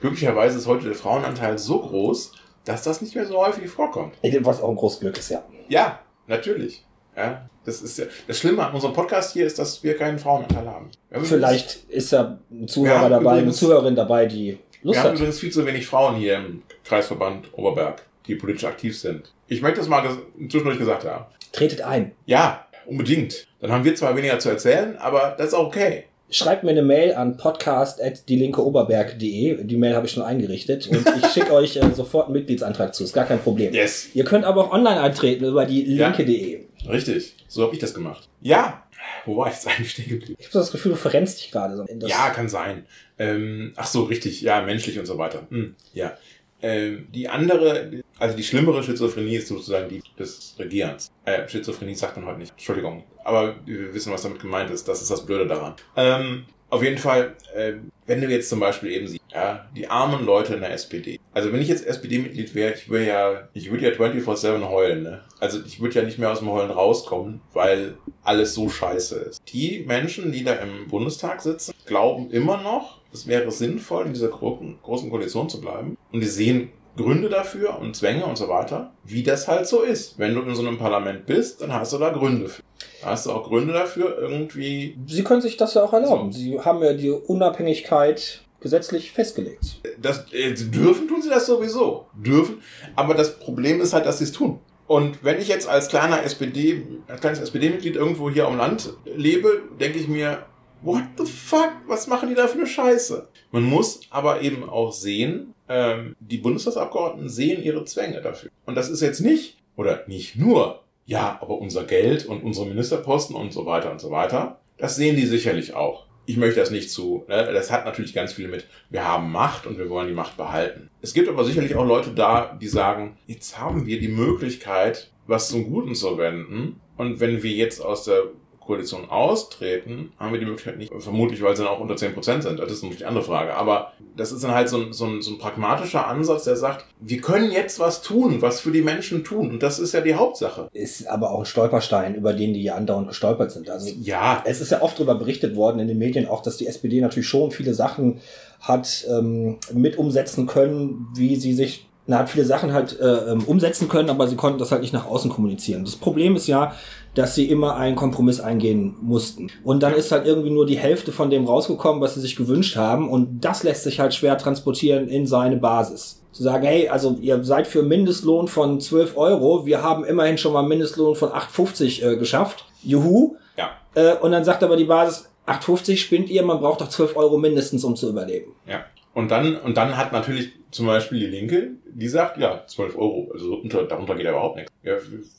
Glücklicherweise ist heute der Frauenanteil so groß, dass das nicht mehr so häufig vorkommt. was auch ein großes Glück ist, ja. Ja, natürlich. Ja, das ist ja, das Schlimme an unserem Podcast hier ist, dass wir keinen Frauenanteil haben. Vielleicht ist ja ein Zuhörer dabei, eine Zuhörerin dabei, die Lust wir haben hat. übrigens viel zu wenig Frauen hier im Kreisverband Oberberg, die politisch aktiv sind. Ich möchte das mal zwischendurch gesagt haben. Tretet ein. Ja, unbedingt. Dann haben wir zwar weniger zu erzählen, aber das ist auch okay. Schreibt mir eine Mail an podcast.dielinkeoberberg.de. Die Mail habe ich schon eingerichtet und ich schicke euch äh, sofort einen Mitgliedsantrag zu. Ist gar kein Problem. Yes. Ihr könnt aber auch online eintreten über die Ja. linke.de. Richtig. So habe ich das gemacht. Ja. Wo war ich jetzt eigentlich stehen geblieben? Ich habe das Gefühl, du verrennst dich gerade so. Ja, kann sein. Ähm, ach so, richtig. Ja, menschlich und so weiter. Hm, ja. Ähm, die andere, also die schlimmere Schizophrenie ist sozusagen die des Regierens. Äh, Schizophrenie sagt man heute nicht. Entschuldigung. Aber wir wissen, was damit gemeint ist. Das ist das Blöde daran. Ähm, auf jeden Fall, äh, wenn du jetzt zum Beispiel eben siehst, ja, die armen Leute in der SPD. Also wenn ich jetzt SPD-Mitglied wäre, ich würde ja, ich würde ja 24-7 heulen, ne? Also ich würde ja nicht mehr aus dem Heulen rauskommen, weil alles so scheiße ist. Die Menschen, die da im Bundestag sitzen, glauben immer noch, es wäre sinnvoll, in dieser großen, Koalition zu bleiben. Und die sehen Gründe dafür und Zwänge und so weiter, wie das halt so ist. Wenn du in so einem Parlament bist, dann hast du da Gründe für. Da hast du auch Gründe dafür, irgendwie Sie können sich das ja auch erlauben. Sie haben ja die Unabhängigkeit gesetzlich festgelegt. Das, äh, dürfen tun sie das sowieso. Dürfen. Aber das Problem ist halt, dass sie es tun. Und wenn ich jetzt als kleiner SPD, als kleines SPD-Mitglied irgendwo hier am Land lebe, denke ich mir, what the fuck? Was machen die da für eine Scheiße? Man muss aber eben auch sehen, ähm, die Bundestagsabgeordneten sehen ihre Zwänge dafür. Und das ist jetzt nicht, oder nicht nur, ja, aber unser Geld und unsere Ministerposten und so weiter und so weiter, das sehen die sicherlich auch. Ich möchte das nicht zu, ne? das hat natürlich ganz viel mit, wir haben Macht und wir wollen die Macht behalten. Es gibt aber sicherlich auch Leute da, die sagen, jetzt haben wir die Möglichkeit, was zum Guten zu wenden. Und wenn wir jetzt aus der Koalition austreten, haben wir die Möglichkeit nicht, vermutlich, weil sie dann auch unter 10% sind. Das ist natürlich die andere Frage. Aber das ist dann halt so ein, so, ein, so ein pragmatischer Ansatz, der sagt, wir können jetzt was tun, was für die Menschen tun. Und das ist ja die Hauptsache. Ist aber auch ein Stolperstein, über den die ja andauernd gestolpert sind. Also Ja, es ist ja oft darüber berichtet worden in den Medien auch, dass die SPD natürlich schon viele Sachen hat ähm, mit umsetzen können, wie sie sich na, hat viele Sachen halt äh, ähm, umsetzen können, aber sie konnten das halt nicht nach außen kommunizieren. Das Problem ist ja, dass sie immer einen Kompromiss eingehen mussten. Und dann ist halt irgendwie nur die Hälfte von dem rausgekommen, was sie sich gewünscht haben. Und das lässt sich halt schwer transportieren in seine Basis. Zu sagen, hey, also ihr seid für Mindestlohn von 12 Euro, wir haben immerhin schon mal Mindestlohn von 8,50 äh, geschafft. Juhu. ja, Äh, und dann sagt aber die Basis, 8,50 spinnt ihr, man braucht doch 12 Euro mindestens, um zu überleben. ja. Und dann, und dann hat natürlich zum Beispiel die Linke, die sagt, ja, 12 Euro, also unter, darunter geht ja überhaupt nichts. Ja,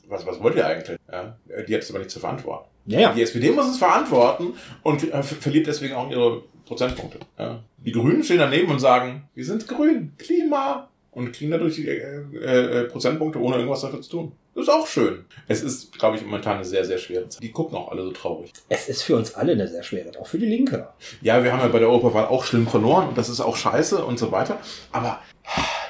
was, was wollt ihr eigentlich? Ja, die hat es aber nicht zu verantworten. Ja, ja. Die SPD muss es verantworten und äh, ver- verliert deswegen auch ihre Prozentpunkte. Ja. Die Grünen stehen daneben und sagen, wir sind grün, Klima. Und kriegen dadurch die, äh, äh, Prozentpunkte, ohne irgendwas dafür zu tun. Das ist auch schön. Es ist, glaube ich, momentan eine sehr, sehr schwere Zeit. Die gucken auch alle so traurig. Es ist für uns alle eine sehr schwere, auch für die Linke. Ja, wir haben ja bei der Europawahl auch schlimm verloren und das ist auch scheiße und so weiter. Aber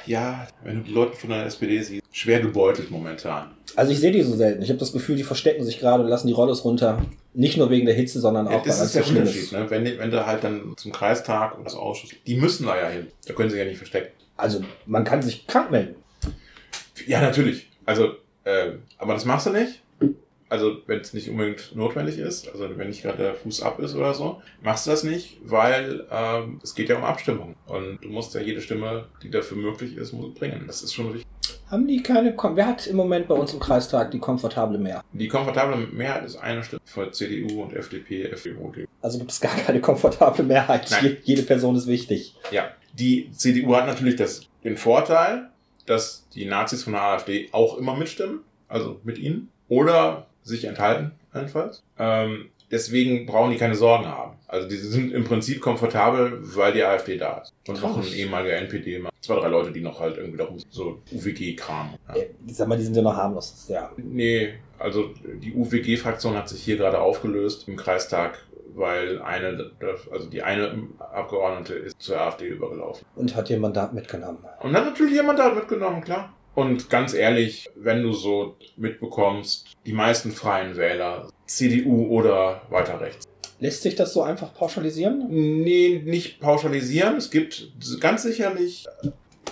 ja, wenn du die Leute von der SPD siehst, schwer gebeutelt momentan. Also ich sehe die so selten. Ich habe das Gefühl, die verstecken sich gerade und lassen die Rollos runter. Nicht nur wegen der Hitze, sondern Ja, auch, das weil ist der Unterschied, ist. ne? Wenn, wenn du halt dann zum Kreistag und das Ausschuss, die müssen da ja hin. Da können sie ja nicht verstecken. Also man kann sich krank melden. Ja, natürlich. Also, äh, aber das machst du nicht. Also, wenn es nicht unbedingt notwendig ist, also wenn nicht gerade der Fuß ab ist oder so, machst du das nicht, weil ähm, es geht ja um Abstimmung. Und du musst ja jede Stimme, die dafür möglich ist, muss bringen. Das ist schon wichtig. Haben die keine... Kom Wer hat im Moment bei uns im Kreistag die komfortable Mehr? Die komfortable Mehrheit ist eine Stimme für CDU und FDP, FDP. Also gibt es gar keine komfortable Mehrheit. Nein. Jede Person ist wichtig. Ja, die CDU hat natürlich das, den Vorteil, dass die Nazis von der AfD auch immer mitstimmen, also mit ihnen, oder sich enthalten, jedenfalls. Ähm, deswegen brauchen die keine Sorgen haben. Also die sind im Prinzip komfortabel, weil die AfD da ist. Und noch ein ehemaliger NPD, zwei, drei Leute, die noch halt irgendwie darum so UWG-Kram. Ja. Sag mal, die sind ja noch harmlos. Ja. Nee, also die UWG-Fraktion hat sich hier gerade aufgelöst im Kreistag, weil eine, also die eine Abgeordnete ist zur AfD übergelaufen. Und hat ihr Mandat mitgenommen. Und dann natürlich jemand da mitgenommen, klar. Und ganz ehrlich, wenn du so mitbekommst, die meisten freien Wähler, CDU oder weiter rechts. Lässt sich das so einfach pauschalisieren? Nee, nicht pauschalisieren. Es gibt ganz sicherlich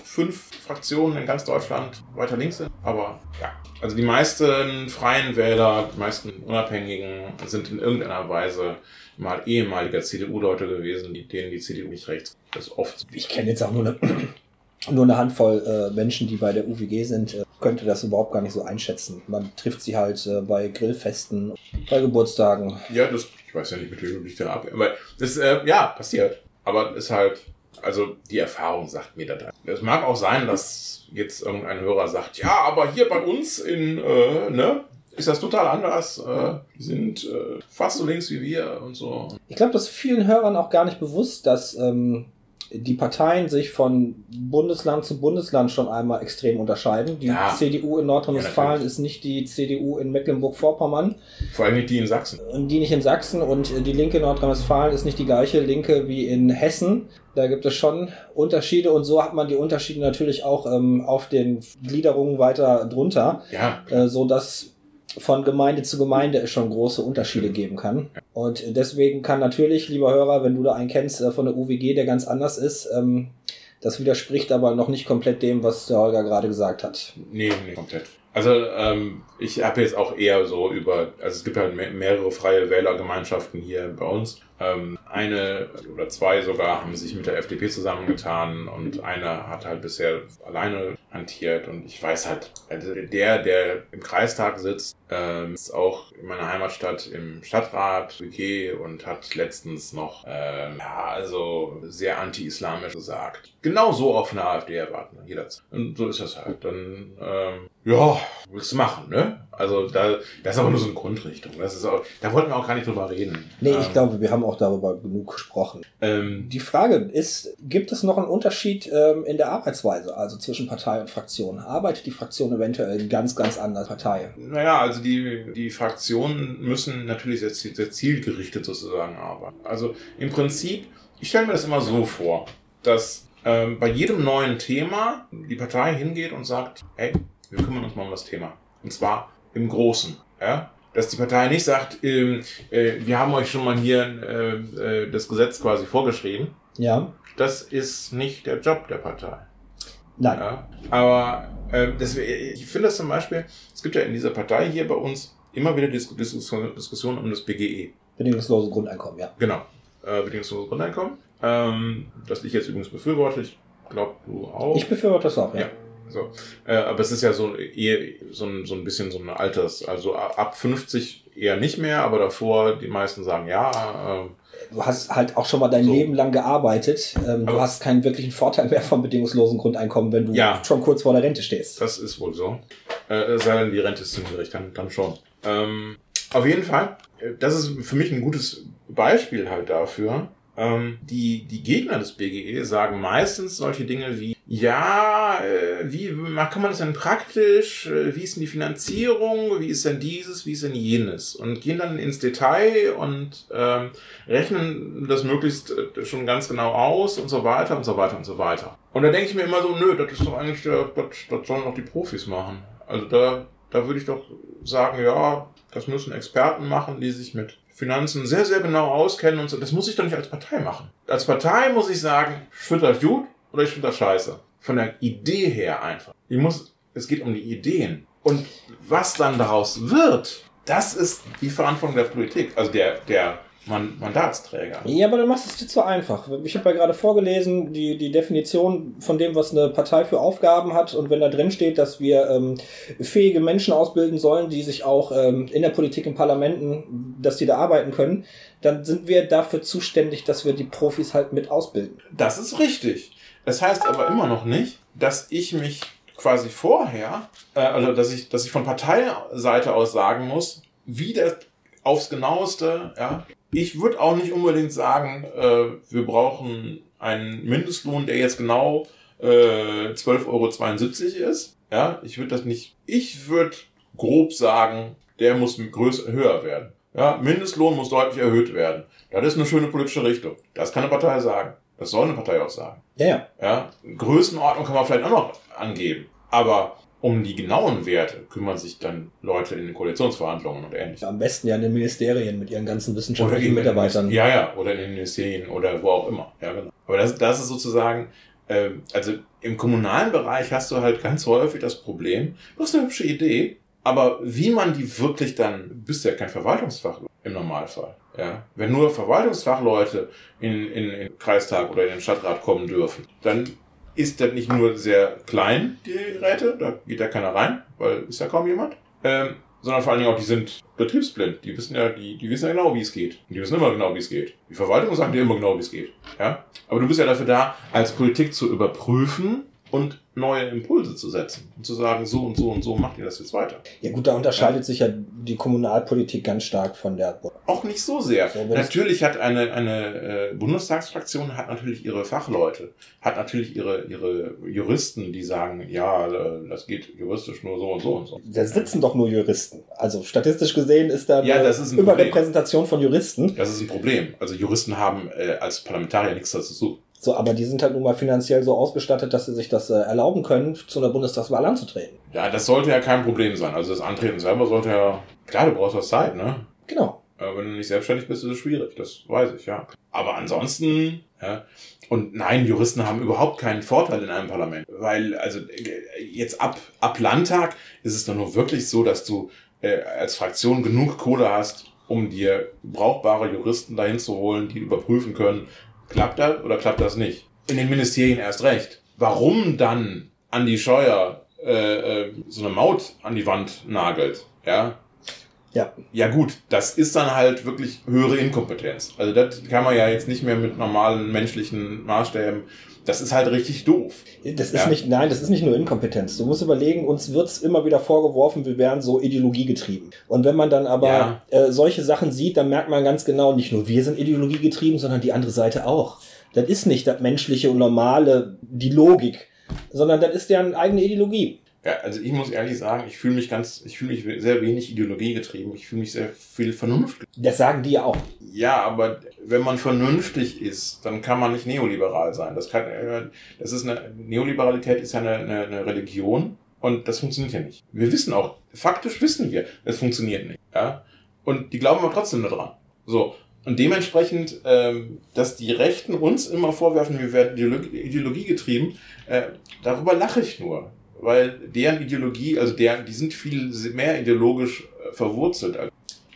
fünf Fraktionen in ganz Deutschland weiter links sind. Aber ja, also die meisten freien Wähler, die meisten Unabhängigen sind in irgendeiner Weise mal ehemaliger CDU-Leute gewesen, die, denen die CDU nicht rechts. Das ist oft. Ich kenne jetzt auch nur eine, nur eine Handvoll äh, Menschen, die bei der UWG sind. Äh, könnte das überhaupt gar nicht so einschätzen. Man trifft sie halt äh, bei Grillfesten, bei Geburtstagen. Ja, das, ich weiß ja nicht, mit wem du dich da ab. Aber das, äh, ja, passiert. Aber ist halt, also die Erfahrung sagt mir das. Es mag auch sein, dass jetzt irgendein Hörer sagt, ja, aber hier bei uns in, äh, ne, ist das total anders. Äh, die sind äh, fast so links wie wir und so. Ich glaube, das ist vielen Hörern auch gar nicht bewusst, dass ähm, die Parteien sich von Bundesland zu Bundesland schon einmal extrem unterscheiden. Die Ja. CDU in Ja, Nordrhein-Westfalen natürlich. ist nicht die CDU in Mecklenburg-Vorpommern Vor allem nicht die in Sachsen. und die nicht in Sachsen und äh, die Linke in Nordrhein-Westfalen ist nicht die gleiche Linke wie in Hessen. Da gibt es schon Unterschiede und so hat man die Unterschiede natürlich auch ähm, auf den Gliederungen weiter drunter, Ja, äh, so dass von Gemeinde zu Gemeinde es schon große Unterschiede geben kann. Und deswegen kann natürlich, lieber Hörer, wenn du da einen kennst äh, von der UWG, der ganz anders ist, ähm, das widerspricht aber noch nicht komplett dem, was der Holger gerade gesagt hat. Nee, nee, komplett. Also ähm, ich habe jetzt auch eher so über, also es gibt halt me mehrere freie Wählergemeinschaften hier bei uns. Ähm, eine oder zwei sogar haben sich mit der FDP zusammengetan und eine hat halt bisher alleine hantiert und ich weiß halt, also der, der im Kreistag sitzt, ähm, ist auch in meiner Heimatstadt im Stadtrat WG und hat letztens noch, ähm, ja, also sehr anti-islamisch gesagt. Genau so von der AfD erwarten, jederzeit. Und so ist das halt. Dann, ähm, ja, willst du machen, ne? Also da, das ist aber nur so eine Grundrichtung. Das ist auch, da wollten wir auch gar nicht drüber reden. Nee, ähm, ich glaube, wir haben auch darüber genug gesprochen. Ähm, Die Frage ist, gibt es noch einen Unterschied ähm, in der Arbeitsweise, also zwischen Partei und Fraktion? Arbeitet die Fraktion eventuell ganz, ganz anders als Partei? Naja, also die, die Fraktionen müssen natürlich sehr, sehr zielgerichtet sozusagen arbeiten. Also im Prinzip, ich stelle mir das immer so vor, dass ähm, bei jedem neuen Thema die Partei hingeht und sagt, hey, wir kümmern uns mal um das Thema. Und zwar im Großen. Ja? Dass die Partei nicht sagt, ähm, äh, wir haben euch schon mal hier äh, äh, das Gesetz quasi vorgeschrieben. Ja? Das ist nicht der Job der Partei. Nein. Ja, aber äh, das, ich finde das zum Beispiel, es gibt ja in dieser Partei hier bei uns immer wieder Dis Diskussion, Diskussionen um das BGE. Bedingungslose Grundeinkommen, ja. Genau. Äh, bedingungsloses Grundeinkommen. Ähm, das ich jetzt übrigens befürworte. Ich glaube, du auch. Ich befürworte das auch, ja. Ja. So. Äh, aber es ist ja so eher so ein, so ein bisschen so eine Alters, also ab 50 eher nicht mehr, aber davor die meisten sagen ja. ähm, Du hast halt auch schon mal dein So. Leben lang gearbeitet. Ähm, du hast keinen wirklichen Vorteil mehr vom bedingungslosen Grundeinkommen, wenn du Ja. schon kurz vor der Rente stehst. Das ist wohl so. Äh, es sei denn, die Rente ist zu niedrig, dann, dann schon. Ähm, auf jeden Fall, äh, das ist für mich ein gutes Beispiel halt dafür. Ähm, die, die Gegner des BGE sagen meistens solche Dinge wie, ja, äh, wie kann man das denn praktisch? Äh, Wie ist denn die Finanzierung? Wie ist denn dieses? Wie ist denn jenes? Und gehen dann ins Detail und ähm, rechnen das möglichst äh, schon ganz genau aus und so weiter und so weiter und so weiter. Und da denke ich mir immer so, nö, das ist doch eigentlich das, das sollen doch die Profis machen. Also da, da würde ich doch sagen, ja, das müssen Experten machen, die sich mit Finanzen sehr, sehr genau auskennen und so. Das muss ich doch nicht als Partei machen. Als Partei muss ich sagen, ich finde das gut oder ich finde das scheiße. Von der Idee her einfach. Ich muss, es geht um die Ideen. Und was dann daraus wird, das ist die Verantwortung der Politik, also der, der Mandatsträger. Ja, aber dann machst du es dir zu einfach. Ich habe ja gerade vorgelesen, die, die Definition von dem, was eine Partei für Aufgaben hat. Und wenn da drin steht, dass wir ähm, fähige Menschen ausbilden sollen, die sich auch ähm, in der Politik, in Parlamenten, dass die da arbeiten können, dann sind wir dafür zuständig, dass wir die Profis halt mit ausbilden. Das ist richtig. Das heißt aber immer noch nicht, dass ich mich quasi vorher, äh, also dass ich, dass ich von Parteiseite aus sagen muss, wie das aufs genaueste, ja. Ich würde auch nicht unbedingt sagen, äh, wir brauchen einen Mindestlohn, der jetzt genau äh, 12,72 Euro ist. Ja, ich würde das nicht. Ich würde grob sagen, der muss größer, höher werden. Ja, Mindestlohn muss deutlich erhöht werden. Das ist eine schöne politische Richtung. Das kann eine Partei sagen. Das soll eine Partei auch sagen. Ja, ja. Ja, Größenordnung kann man vielleicht auch noch angeben. Aber um die genauen Werte kümmern sich dann Leute in den Koalitionsverhandlungen und ähnliches. Am besten ja in den Ministerien mit ihren ganzen wissenschaftlichen Mitarbeitern. Ja, ja, oder in den Ministerien oder wo auch immer. Ja, genau. Aber das, das ist sozusagen, äh, also im kommunalen Bereich hast du halt ganz häufig das Problem, du hast eine hübsche Idee, aber wie man die wirklich dann, bist ja kein Verwaltungsfach im Normalfall. Ja, wenn nur Verwaltungsfachleute in, in, in den Kreistag oder in den Stadtrat kommen dürfen, dann ist das nicht nur sehr klein, die Geräte, da geht ja keiner rein, weil ist ja kaum jemand, ähm, sondern vor allen Dingen auch, die sind betriebsblind. Die wissen ja, die, die wissen ja genau, wie es geht. Und die wissen immer genau, wie es geht. Die Verwaltung sagt dir immer genau, wie es geht. Ja? Aber du bist ja dafür da, als Politik zu überprüfen, und neue Impulse zu setzen und zu sagen, so und so und so macht ihr das jetzt weiter. Ja gut, da unterscheidet ja. sich ja die Kommunalpolitik ganz stark von der. Auch nicht so sehr. So, natürlich hat eine, eine äh, Bundestagsfraktion hat natürlich ihre Fachleute, hat natürlich ihre, ihre Juristen, die sagen, ja, äh, das geht juristisch nur so und so und so. Da sitzen doch nur Juristen. Also statistisch gesehen ist da ja, das ist ein Überrepräsentation von Juristen. Das ist ein Problem. Also Juristen haben äh, als Parlamentarier nichts dazu zu suchen. So, aber die sind halt nun mal finanziell so ausgestattet, dass sie sich das äh, erlauben können, zu einer Bundestagswahl anzutreten. Ja, das sollte ja kein Problem sein. Also das Antreten selber sollte ja, klar, du brauchst was Zeit, ne? Genau. Aber wenn du nicht selbstständig bist, ist es schwierig. Das weiß ich, ja. Aber ansonsten, ja. Und nein, Juristen haben überhaupt keinen Vorteil in einem Parlament. Weil, also, jetzt ab, ab Landtag ist es doch nur wirklich so, dass du äh, als Fraktion genug Kohle hast, um dir brauchbare Juristen dahin zu holen, die überprüfen können, Klappt das oder klappt das nicht? In den Ministerien erst recht. Warum dann Andi Scheuer äh, äh, so eine Maut an die Wand nagelt, ja? Ja. Ja gut, das ist dann halt wirklich höhere Inkompetenz. Also das kann man ja jetzt nicht mehr mit normalen menschlichen Maßstäben. Das ist halt richtig doof. Das ist ja? nicht, nein, das ist nicht nur Inkompetenz. Du musst überlegen, uns wird's immer wieder vorgeworfen, wir wären so ideologiegetrieben. Und wenn man dann aber ja. äh, solche Sachen sieht, dann merkt man ganz genau, nicht nur wir sind ideologiegetrieben, sondern die andere Seite auch. Das ist nicht das menschliche und normale, die Logik, sondern das ist deren eigene Ideologie. Ja, also ich muss ehrlich sagen, ich fühle mich ganz, ich fühle mich sehr wenig Ideologie getrieben. Ich fühle mich sehr viel Vernunft. Das sagen die ja auch. Ja, aber wenn man vernünftig ist, dann kann man nicht neoliberal sein. Das kann, äh, das ist eine, Neoliberalität ist ja eine, eine, eine Religion und das funktioniert ja nicht. Wir wissen auch, faktisch wissen wir, es funktioniert nicht. Ja? Und die glauben aber trotzdem daran. So. Und dementsprechend, ähm, dass die Rechten uns immer vorwerfen, wir werden Ideologie getrieben, äh, darüber lache ich nur weil deren Ideologie, also deren, die sind viel mehr ideologisch äh, verwurzelt.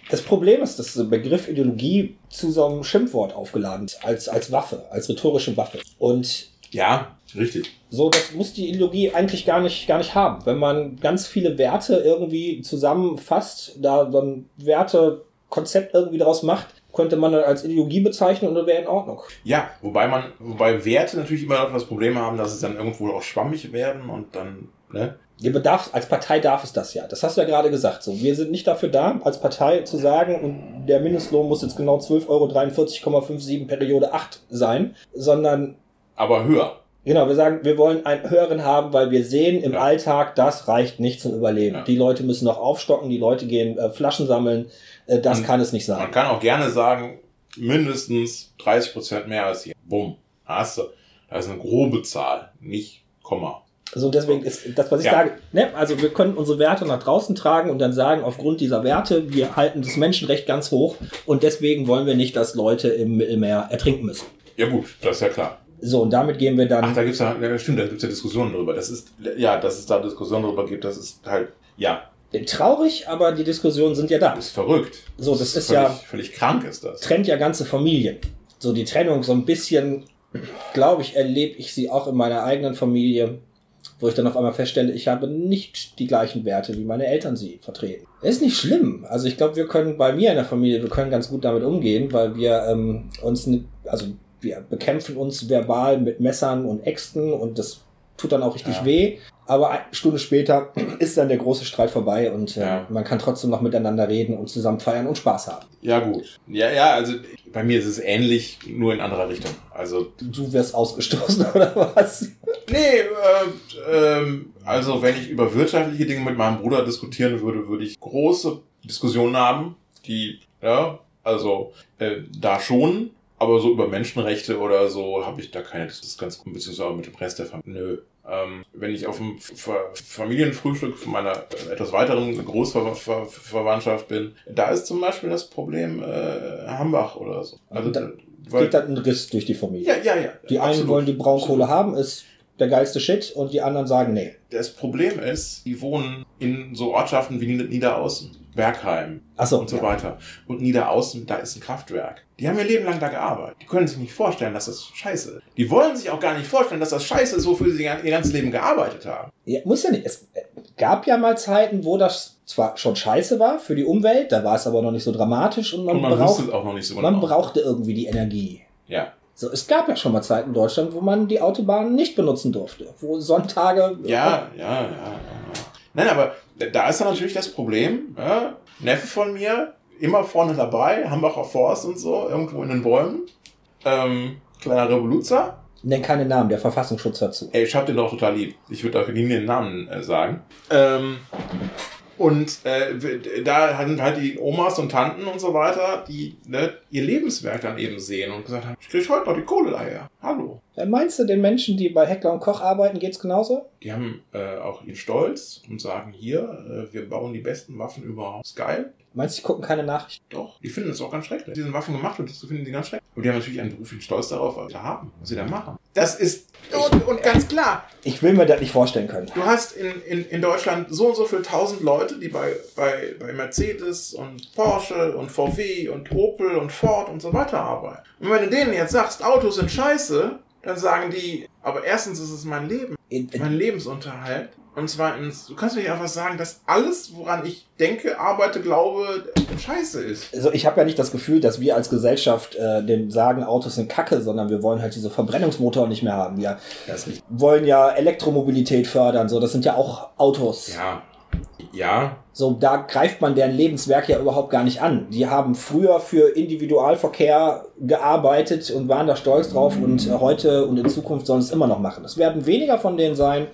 Das Problem ist, dass der Begriff Ideologie zu so einem Schimpfwort aufgeladen ist, als, als Waffe, als rhetorische Waffe. Und ja, richtig. So, das muss die Ideologie eigentlich gar nicht, gar nicht haben. Wenn man ganz viele Werte irgendwie zusammenfasst, da so ein Wertekonzept irgendwie daraus macht, könnte man als Ideologie bezeichnen und das wäre in Ordnung. Ja, wobei man, wobei Werte natürlich immer noch das Problem haben, dass es dann irgendwo auch schwammig werden und dann, ne? Ja, bedarf, als Partei darf es das ja. Das hast du ja gerade gesagt. So, wir sind nicht dafür da, als Partei zu sagen, und der Mindestlohn muss jetzt genau 12,43,57 Euro Periode 8 sein, sondern. Aber höher. Genau, wir sagen, wir wollen einen höheren haben, weil wir sehen im ja. Alltag, das reicht nicht zum Überleben. Ja. Die Leute müssen noch aufstocken, die Leute gehen äh, Flaschen sammeln. Äh, das Und kann es nicht sein. Man kann auch gerne sagen, mindestens 30 Prozent mehr als hier. Bumm. Hast du. Das ist eine grobe Zahl, nicht Komma. So, deswegen ist das, was ich ja. sage, ne? also wir können unsere Werte nach draußen tragen und dann sagen, aufgrund dieser Werte, wir halten das Menschenrecht ganz hoch und deswegen wollen wir nicht, dass Leute im Mittelmeer ertrinken müssen. Ja gut, das ist ja klar. So, und damit gehen wir dann. Ach, da gibt's ja, ja stimmt, da gibt's ja Diskussionen drüber. Das ist, ja, dass es da Diskussionen drüber gibt, das ist halt, ja. Traurig, aber die Diskussionen sind ja da. Das ist verrückt. So, das, das ist, völlig, ja. Völlig krank ist das. Trennt ja ganze Familien. So, die Trennung so ein bisschen, glaube ich, erlebe ich sie auch in meiner eigenen Familie, wo ich dann auf einmal feststelle, ich habe nicht die gleichen Werte, wie meine Eltern sie vertreten. Ist nicht schlimm. Also ich glaube, wir können bei mir in der Familie, wir können ganz gut damit umgehen, weil wir ähm, uns, also wir bekämpfen uns verbal mit Messern und Äxten und das tut dann auch richtig ja. weh. Aber eine Stunde später ist dann der große Streit vorbei und äh, ja. man kann trotzdem noch miteinander reden und zusammen feiern und Spaß haben. Ja, gut. Ja, ja, also bei mir ist es ähnlich, nur in anderer Richtung. Also Du wirst ausgestoßen, oder was? Nee, äh, äh, also wenn ich über wirtschaftliche Dinge mit meinem Bruder diskutieren würde, würde ich große Diskussionen haben, die, ja, also äh, da schon, aber so über Menschenrechte oder so habe ich da keine, das ist ganz gut, beziehungsweise mit dem Rest der Familie. Nö. Ähm, wenn ich auf dem Familienfrühstück von meiner etwas weiteren Großverwandtschaft bin, da ist zum Beispiel das Problem äh, Hambach oder so. Also da weil, geht dann ein Riss durch die Familie. Ja, ja, ja. Die absolut, einen wollen die Braunkohle absolut. haben, ist der geilste Shit und die anderen sagen nee. Das Problem ist, die wohnen in so Ortschaften wie Niederaußen, Bergheim Ach so, und so ja. weiter. Und Niederaußen, da ist ein Kraftwerk. Die haben ihr Leben lang da gearbeitet. Die können sich nicht vorstellen, dass das scheiße ist. Die wollen sich auch gar nicht vorstellen, dass das scheiße ist, wofür sie ihr ganzes Leben gearbeitet haben. Ja, muss ja nicht. Es gab ja mal Zeiten, wo das zwar schon scheiße war für die Umwelt, da war es aber noch nicht so dramatisch und man, und man braucht, auch noch nicht so genau. man brauchte irgendwie die Energie. Ja. So, es gab ja schon mal Zeiten in Deutschland, wo man die Autobahn nicht benutzen durfte, wo Sonntage. Ja, ja, ja, ja, ja. Nein, aber da ist dann natürlich das Problem. Ja, Neffe von mir, immer vorne dabei, Hambacher Forst und so, irgendwo in den Bäumen. Ähm, kleiner Revoluzer. Nenn keine Namen, der Verfassungsschutz dazu. Ey, ich hab den doch total lieb. Ich würde auch nie den Namen äh, sagen. Ähm, und äh, da sind halt die Omas und Tanten und so weiter, die ne, ihr Lebenswerk dann eben sehen und gesagt haben, ich krieg heute noch die Kohle daher. Hallo. Ja, meinst du, den Menschen, die bei Heckler und Koch arbeiten, geht's genauso? Die haben äh, auch ihren Stolz und sagen, hier, äh, wir bauen die besten Waffen überhaupt. Ist geil. Meinst du, die gucken keine Nachrichten? Doch, die finden es auch ganz schrecklich. Die sind Waffen gemacht und das finden die ganz schrecklich. Und die haben natürlich einen beruflichen Stolz darauf, was sie da haben, was sie da machen. Das ist, und, und ganz klar. Ich will mir das nicht vorstellen können. Du hast in, in, in Deutschland so und so viele tausend Leute, die bei, bei, bei Mercedes und Porsche und VW und Opel und Ford und so weiter arbeiten. Und wenn du denen jetzt sagst, Autos sind scheiße, dann sagen die, aber erstens ist es mein Leben, mein Lebensunterhalt. Und zweitens, du kannst mir nicht einfach sagen, dass alles, woran ich denke, arbeite, glaube, scheiße ist. Also ich habe ja nicht das Gefühl, dass wir als Gesellschaft äh, dem sagen, Autos sind Kacke, sondern wir wollen halt diese Verbrennungsmotoren nicht mehr haben. Wir wollen ja Elektromobilität fördern, so das sind ja auch Autos. Ja. Ja. So, da greift man deren Lebenswerk ja überhaupt gar nicht an. Die haben früher für Individualverkehr gearbeitet und waren da stolz drauf und heute und in Zukunft sollen es immer noch machen. Es werden weniger von denen sein,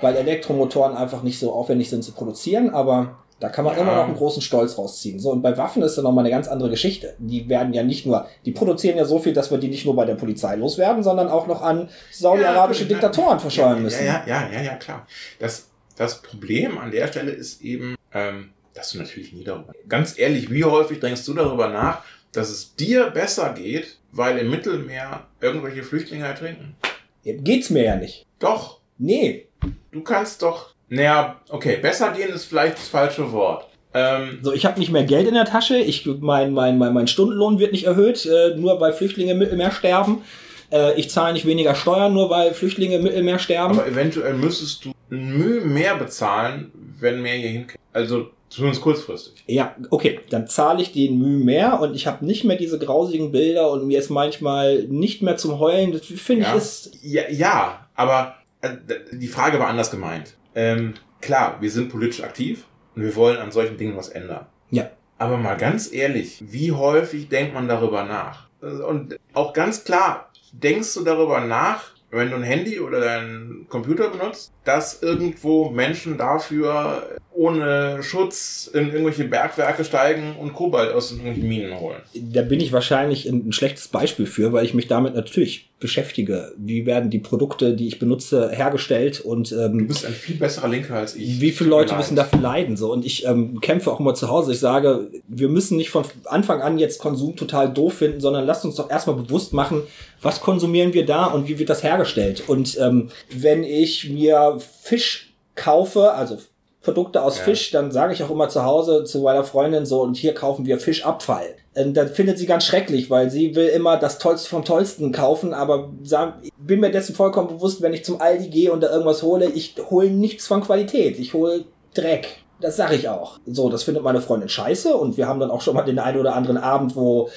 weil Elektromotoren einfach nicht so aufwendig sind zu produzieren, aber da kann man ja. immer noch einen großen Stolz rausziehen. So, und bei Waffen ist dann nochmal eine ganz andere Geschichte. Die werden ja nicht nur, die produzieren ja so viel, dass wir die nicht nur bei der Polizei loswerden, sondern auch noch an saudi-arabische ja, Diktatoren verscheuern müssen. Ja, ja, ja, ja, klar. Das, das Problem an der Stelle ist eben, ähm, dass du natürlich nie darüber. Ganz ehrlich, wie häufig denkst du darüber nach, dass es dir besser geht, weil im Mittelmeer irgendwelche Flüchtlinge ertrinken? Geht's mir ja nicht. Doch. Nee. Du kannst doch. Naja, okay, besser gehen ist vielleicht das falsche Wort. Ähm, so, ich habe nicht mehr Geld in der Tasche, ich, mein, mein, mein, mein Stundenlohn wird nicht erhöht, äh, nur weil Flüchtlinge im Mittelmeer sterben. Äh, ich zahle nicht weniger Steuern, nur weil Flüchtlinge im Mittelmeer sterben. Aber eventuell müsstest du Mühe mehr bezahlen, wenn mehr hier hinkommt. Also Zumindest kurzfristig. Ja, okay, dann zahle ich den Mühe mehr und ich habe nicht mehr diese grausigen Bilder und mir ist manchmal nicht mehr zum Heulen. Das finde ja. ich ist. Ja, ja, aber äh, die Frage war anders gemeint. Ähm, klar, wir sind politisch aktiv und wir wollen an solchen Dingen was ändern. Ja. Aber mal ganz ehrlich, wie häufig denkt man darüber nach? Und auch ganz klar, denkst du darüber nach, wenn du ein Handy oder deinen Computer benutzt, dass irgendwo Menschen dafür ohne Schutz in irgendwelche Bergwerke steigen und Kobalt aus irgendwelchen Minen holen. Da bin ich wahrscheinlich ein, schlechtes Beispiel für, weil ich mich damit natürlich beschäftige. Wie werden die Produkte, die ich benutze, hergestellt und ähm, du bist ein viel besserer Linker als ich. Wie viele Leute müssen dafür leiden so und ich ähm, kämpfe auch immer zu Hause. Ich sage, wir müssen nicht von Anfang an jetzt Konsum total doof finden, sondern lasst uns doch erstmal bewusst machen, was konsumieren wir da und wie wird das hergestellt. Und ähm, wenn ich mir Fisch kaufe, also Produkte aus Ja. Fisch, dann sage ich auch immer zu Hause zu meiner Freundin so, und hier kaufen wir Fischabfall. Und das findet sie ganz schrecklich, weil sie will immer das Tollste vom Tollsten kaufen, aber ich bin mir dessen vollkommen bewusst, wenn ich zum Aldi gehe und da irgendwas hole, ich hole nichts von Qualität. Ich hole Dreck. Das sage ich auch. So, das findet meine Freundin scheiße und wir haben dann auch schon mal den einen oder anderen Abend, wo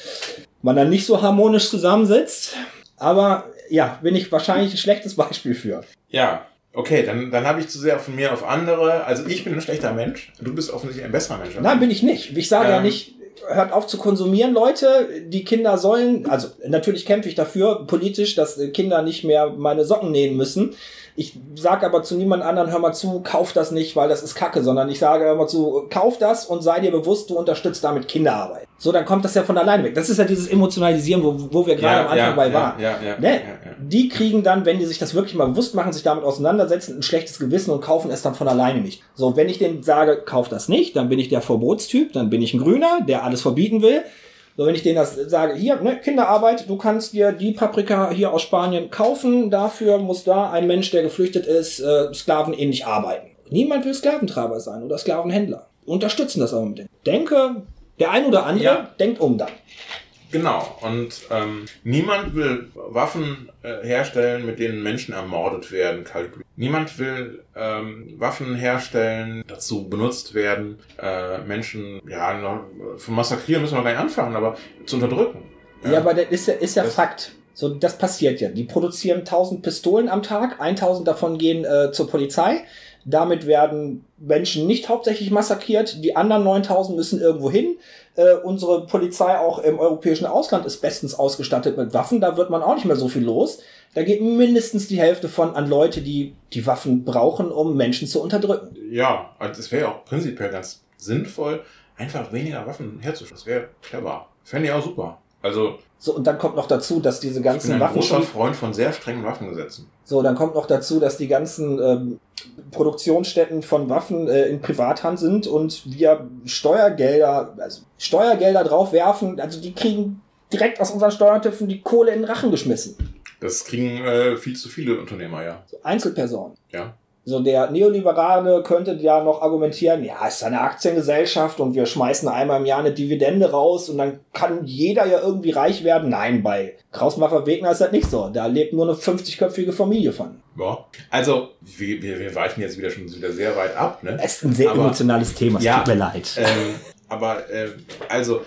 man dann nicht so harmonisch zusammensitzt. Aber ja, bin ich wahrscheinlich ein schlechtes Beispiel für. Ja, okay, dann, dann habe ich zu sehr von mir auf andere. Also ich bin ein schlechter Mensch. Du bist offensichtlich ein besserer Mensch. oder? Nein, bin ich nicht. Ich sage ja Ähm. nicht, hört auf zu konsumieren, Leute. Die Kinder sollen, also natürlich kämpfe ich dafür politisch, dass Kinder nicht mehr meine Socken nähen müssen. Ich sage aber zu niemand anderen, hör mal zu, kauf das nicht, weil das ist Kacke, sondern ich sage hör mal zu, kauf das und sei dir bewusst, du unterstützt damit Kinderarbeit. So, dann kommt das ja von alleine weg. Das ist ja dieses Emotionalisieren, wo, wo wir gerade am Anfang bei ja, waren. Ja, ja, Ne? ja, ja. Die kriegen dann, wenn die sich das wirklich mal bewusst machen, sich damit auseinandersetzen, ein schlechtes Gewissen und kaufen es dann von alleine nicht. So, wenn ich denen sage, kauf das nicht, dann bin ich der Verbotstyp, dann bin ich ein Grüner, der alles verbieten will. So, wenn ich denen das sage, hier, ne, Kinderarbeit, du kannst dir die Paprika hier aus Spanien kaufen, dafür muss da ein Mensch, der geflüchtet ist, äh, sklavenähnlich arbeiten. Niemand will Sklaventreiber sein oder Sklavenhändler. Unterstützen das aber mit denen. Denke, der ein oder andere Ja. denkt um dann. Genau. Und ähm, niemand will Waffen äh, herstellen, mit denen Menschen ermordet werden. Niemand will ähm, Waffen herstellen, dazu benutzt werden, äh, Menschen, ja, noch, von massakrieren müssen wir gar nicht anfangen, aber zu unterdrücken. Ja, aber das ist ja, ist ja Das- Fakt. So, das passiert ja. Die produzieren 1000 Pistolen am Tag, 1000 davon gehen äh, zur Polizei. Damit werden Menschen nicht hauptsächlich massakriert, die anderen 9000 müssen irgendwo hin. Äh, unsere Polizei auch im europäischen Ausland ist bestens ausgestattet mit Waffen, da wird man auch nicht mehr so viel los. Da geht mindestens die Hälfte von an Leute, die die Waffen brauchen, um Menschen zu unterdrücken. Ja, also es wäre ja auch prinzipiell ganz sinnvoll, einfach weniger Waffen herzustellen. Das wäre clever. Fände ich auch super. Also, So, und dann kommt noch dazu, dass diese ich bin ganzen ein Waffen großer Freund von sehr strengen Waffengesetzen. So, dann kommt noch dazu, dass die ganzen ähm, Produktionsstätten von Waffen äh, in Privathand sind und wir Steuergelder, also Steuergelder draufwerfen, also die kriegen direkt aus unseren Steuertöpfen die Kohle in den Rachen geschmissen. Das kriegen äh, viel zu viele Unternehmer, ja. So Einzelpersonen. Ja. So, der Neoliberale könnte ja noch argumentieren, ja, es ist eine Aktiengesellschaft und wir schmeißen einmal im Jahr eine Dividende raus und dann kann jeder ja irgendwie reich werden. Nein, bei Krausmacher Wegner ist das nicht so. Da lebt nur eine 50-köpfige Familie von. Ja. Also, wir, wir, wir weichen jetzt wieder schon wieder sehr weit ab, ne? Es ist ein sehr Aber- emotionales Thema, es Ja. tut mir leid. ähm, aber äh, also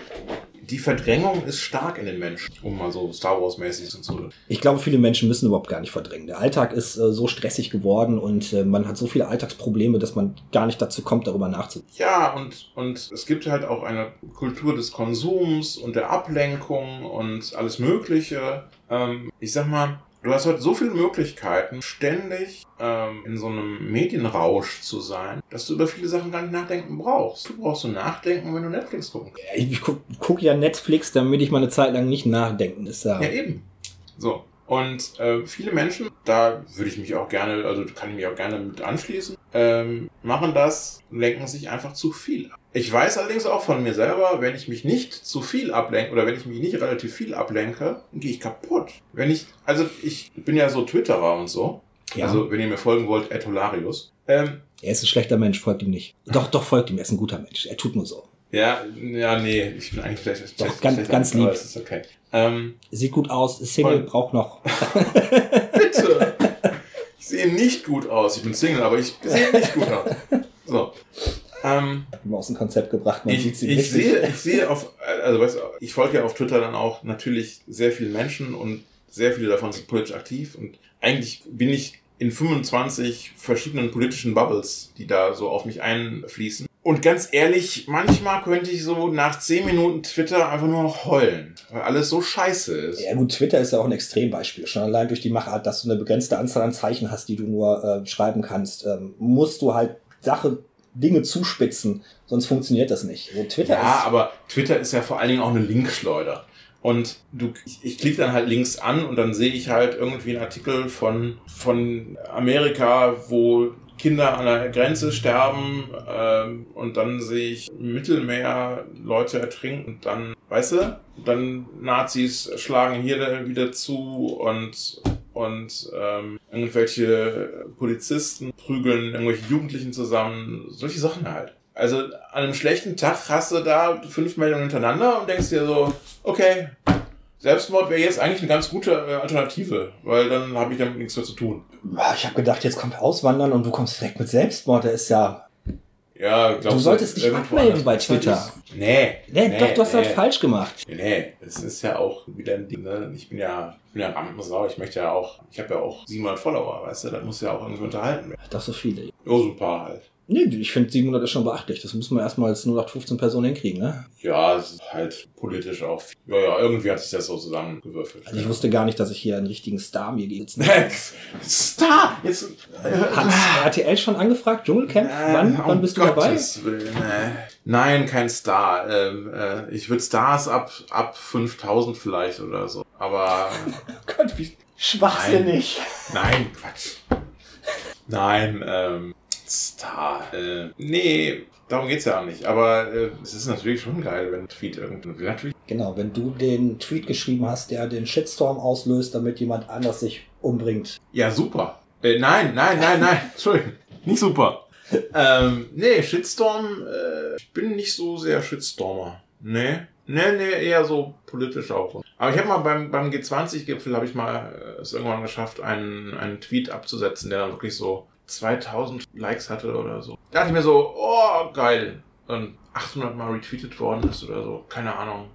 die Verdrängung ist stark in den Menschen, um mal so Star Wars mäßig zu. Ich glaube, viele Menschen müssen überhaupt gar nicht verdrängen. Der Alltag ist äh, so stressig geworden und äh, man hat so viele Alltagsprobleme, dass man gar nicht dazu kommt, darüber nachzudenken. Ja, und und es gibt halt auch eine Kultur des Konsums und der Ablenkung und alles Mögliche. Ähm, ich sag mal. Du hast heute so viele Möglichkeiten, ständig ähm, in so einem Medienrausch zu sein, dass du über viele Sachen gar nicht nachdenken brauchst. Du brauchst nur nachdenken, wenn du Netflix gucken kannst. Ich, ich gucke guck ja Netflix, damit ich mal eine Zeit lang nicht nachdenken. Ist ja, Ja, eben. So. Und äh, viele Menschen, da würde ich mich auch gerne, also kann ich mich auch gerne mit anschließen, ähm, machen das, lenken sich einfach zu viel ab. Ich weiß allerdings auch von mir selber, wenn ich mich nicht zu viel ablenke oder wenn ich mich nicht relativ viel ablenke, dann gehe ich kaputt. Wenn ich, also ich bin ja so Twitterer und so. Ja. Also wenn ihr mir folgen wollt, Etolarius. Ähm, er ist ein schlechter Mensch, folgt ihm nicht. Doch, doch, folgt ihm, er ist ein guter Mensch. Er tut nur so. ja, ja, nee, ich bin eigentlich schlecht. Doch, schlecht- ganz- schlechter ganz aber lieb. es ist okay. Ähm, Sieht gut aus, Single, braucht noch. Bitte. Ich sehe nicht gut aus. Ich bin Single, aber ich sehe nicht gut aus. So. Ähm, Immer aus dem Konzept gebracht, man sieht ich, sie ich richtig. sehe, ich sehe auf, also weißt du, ich folge ja auf Twitter dann auch natürlich sehr vielen Menschen und sehr viele davon sind politisch aktiv und eigentlich bin ich in 25 verschiedenen politischen Bubbles, die da so auf mich einfließen. Und ganz ehrlich, manchmal könnte ich so nach 10 Minuten Twitter einfach nur noch heulen, weil alles so scheiße ist. Ja gut, Twitter ist ja auch ein Extrembeispiel. Schon allein durch die Machart, dass du eine begrenzte Anzahl an Zeichen hast, die du nur äh, schreiben kannst, ähm, musst du halt Sache, Dinge zuspitzen, sonst funktioniert das nicht. So, Twitter Ja, ist, aber Twitter ist ja vor allen Dingen auch eine Linkschleuder. Und du, ich, ich klicke dann halt links an und dann sehe ich halt irgendwie einen Artikel von, von Amerika, wo Kinder an der Grenze sterben ähm, und dann sehe ich im Mittelmeer Leute ertrinken und dann, weißt du, dann Nazis schlagen hier wieder zu und und ähm, irgendwelche Polizisten prügeln irgendwelche Jugendlichen zusammen, solche Sachen halt. Also an einem schlechten Tag hast du da fünf Meldungen hintereinander und denkst dir so, okay, Selbstmord wäre jetzt eigentlich eine ganz gute äh, Alternative, weil dann habe ich damit nichts mehr zu tun. Ich habe gedacht, jetzt kommt Auswandern und du kommst direkt mit Selbstmord. Der ist ja. Ja, glaubst Du solltest dich abmelden bei Twitter. ist? Nee. Nee, doch, du hast nee. das falsch gemacht. Nee, nee, es ist ja auch wieder ein Ding, ne? Ich bin ja, ich bin ja Rampensau, ich möchte ja auch, ich habe ja auch 700 Follower, weißt du, das muss ja auch irgendwie unterhalten werden. Doch so viele. Oh, so ein paar halt. Nee, ich finde 700 ist schon beachtlich. Das müssen wir erstmal als 0815 Personen hinkriegen, ne? Ja, halt politisch auch. Ja, ja, irgendwie hat sich das so zusammengewürfelt. Also ich wusste gar nicht, dass ich hier einen richtigen Star mir gegenüber Star! Jetzt. Hat RTL schon angefragt? Dschungelcamp? wann, wann bist du dabei? Äh, Gottes Willen, äh. Nein, kein Star. Ähm, äh, ich würde Stars ab, ab 5000 vielleicht oder so. Aber Gott, wie schwachsinnig. nein, Quatsch. Nein, ähm, Star. Äh, nee, darum geht's ja auch nicht. Aber äh, es ist natürlich schon geil, wenn ein Tweet irgendein will. Natürlich. Genau, wenn du den Tweet geschrieben hast, der den Shitstorm auslöst, damit jemand anders sich umbringt. Ja, super. Äh, nein, nein, nein, nein. Entschuldigung. Nicht super. ähm, nee, Shitstorm, äh, ich bin nicht so sehr Shitstormer. Nee. Nee, nee, eher so politisch auch. Aber ich habe mal beim, beim G20-Gipfel, habe ich mal äh, es irgendwann geschafft, einen, einen Tweet abzusetzen, der dann wirklich so 2000 Likes hatte oder so. Da dachte ich mir so, oh, geil. Und 800 Mal retweetet worden ist oder so. Keine Ahnung.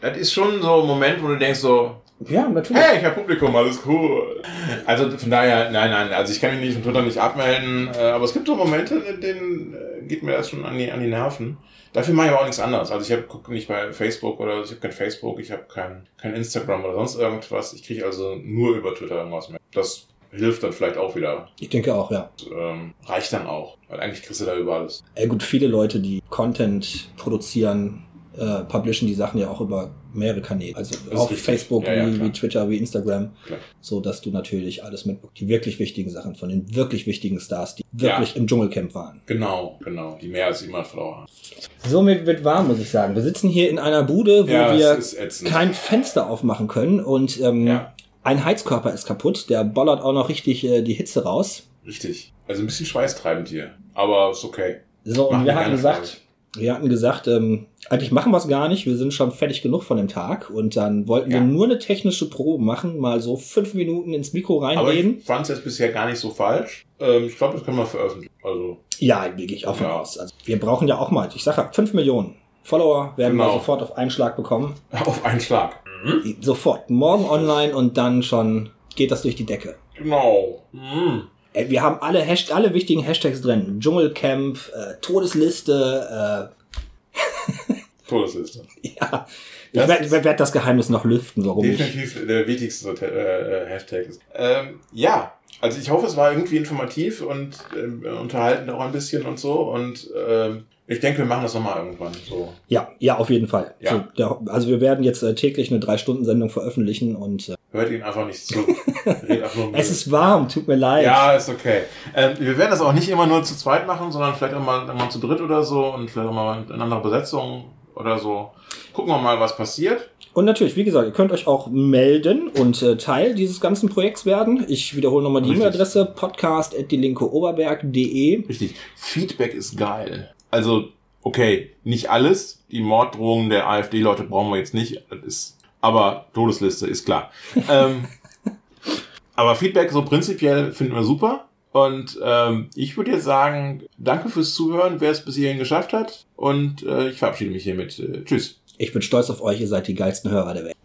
Das ist schon so ein Moment, wo du denkst so, Ja, natürlich. Hey, ich habe Publikum, alles cool. Also von daher, nein, nein, also ich kann mich nicht von Twitter nicht abmelden, äh, aber es gibt so Momente, in denen äh, geht mir das schon an die, an die Nerven. Dafür mache ich aber auch nichts anderes. Also ich habe gucke nicht bei Facebook oder ich habe kein Facebook, ich habe kein, kein Instagram oder sonst irgendwas. Ich kriege also nur über Twitter irgendwas mehr. Das hilft dann vielleicht auch wieder. Ich denke auch, ja. Ähm, reicht dann auch. Weil eigentlich kriegst du da über alles. Ey, gut, viele Leute, die Content produzieren, äh, publishen die Sachen ja auch über mehrere Kanäle. Also auf richtig. Facebook, Ja, ja, wie, wie Twitter, wie Instagram. Klar. So dass du natürlich alles mitbekommst. Die wirklich wichtigen Sachen von den wirklich wichtigen Stars, die wirklich im Dschungelcamp waren. Genau, genau. Die mehr als jemand Follower haben. Somit wird warm, muss ich sagen. Wir sitzen hier in einer Bude, wo Ja, wir kein Fenster aufmachen können und ähm, Ja. Ein Heizkörper ist kaputt. Der bollert auch noch richtig äh, die Hitze raus. Richtig. Also ein bisschen schweißtreibend hier. Aber ist okay. So, und wir wir hatten gesagt, wir hatten gesagt, ähm, eigentlich machen wir es gar nicht. Wir sind schon fertig genug von dem Tag und dann wollten wir Ja. nur eine technische Probe machen, mal so fünf Minuten ins Mikro Aber reinreden. ich fand es jetzt bisher gar nicht so falsch. Ähm, ich glaube, das können wir veröffentlichen. Also, Ja, gehe ich auch von Ja. aus. Also, wir brauchen ja auch mal, ich sage ja, fünf Millionen Follower werden wir Genau. sofort auf einen Schlag bekommen. auf einen Schlag. Sofort, morgen online und dann schon geht das durch die Decke. Genau. Mhm. Ey, wir haben alle, Hasht alle wichtigen Hashtags drin. Dschungelcamp, äh, Todesliste, Todesliste. äh, ja. Das ich werde werd werd das Geheimnis noch lüften, warum ich. Definitiv der wichtigste äh, Hashtag ist. Ähm, ja, also ich hoffe, es war irgendwie informativ und ähm, unterhaltend auch ein bisschen und so. Und ähm, ich denke, wir machen das nochmal irgendwann. So. Ja, ja, auf jeden Fall. Ja. So, der, also wir werden jetzt äh, täglich eine Drei-Stunden-Sendung veröffentlichen und äh, Hört ihn einfach nicht zu. Es ist warm, tut mir leid. Ja, ist okay. Ähm, wir werden das auch nicht immer nur zu zweit machen, sondern vielleicht auch mal, mal zu dritt oder so und vielleicht auch mal in anderer Besetzung oder so. Gucken wir mal, was passiert. Und natürlich, wie gesagt, ihr könnt euch auch melden und äh, Teil dieses ganzen Projekts werden. Ich wiederhole nochmal die. E-Mail-Adresse podcast.dielinkeoberberg.de. Richtig. Feedback ist geil. Also, okay, nicht alles. Die Morddrohungen der AfD-Leute brauchen wir jetzt nicht. Ist, aber Todesliste ist klar. ähm, aber Feedback so prinzipiell finden wir super. Und ähm, ich würde jetzt sagen, danke fürs Zuhören, wer es bis hierhin geschafft hat. Und äh, ich verabschiede mich hiermit. Äh, tschüss. Ich bin stolz auf euch, ihr seid die geilsten Hörer der Welt.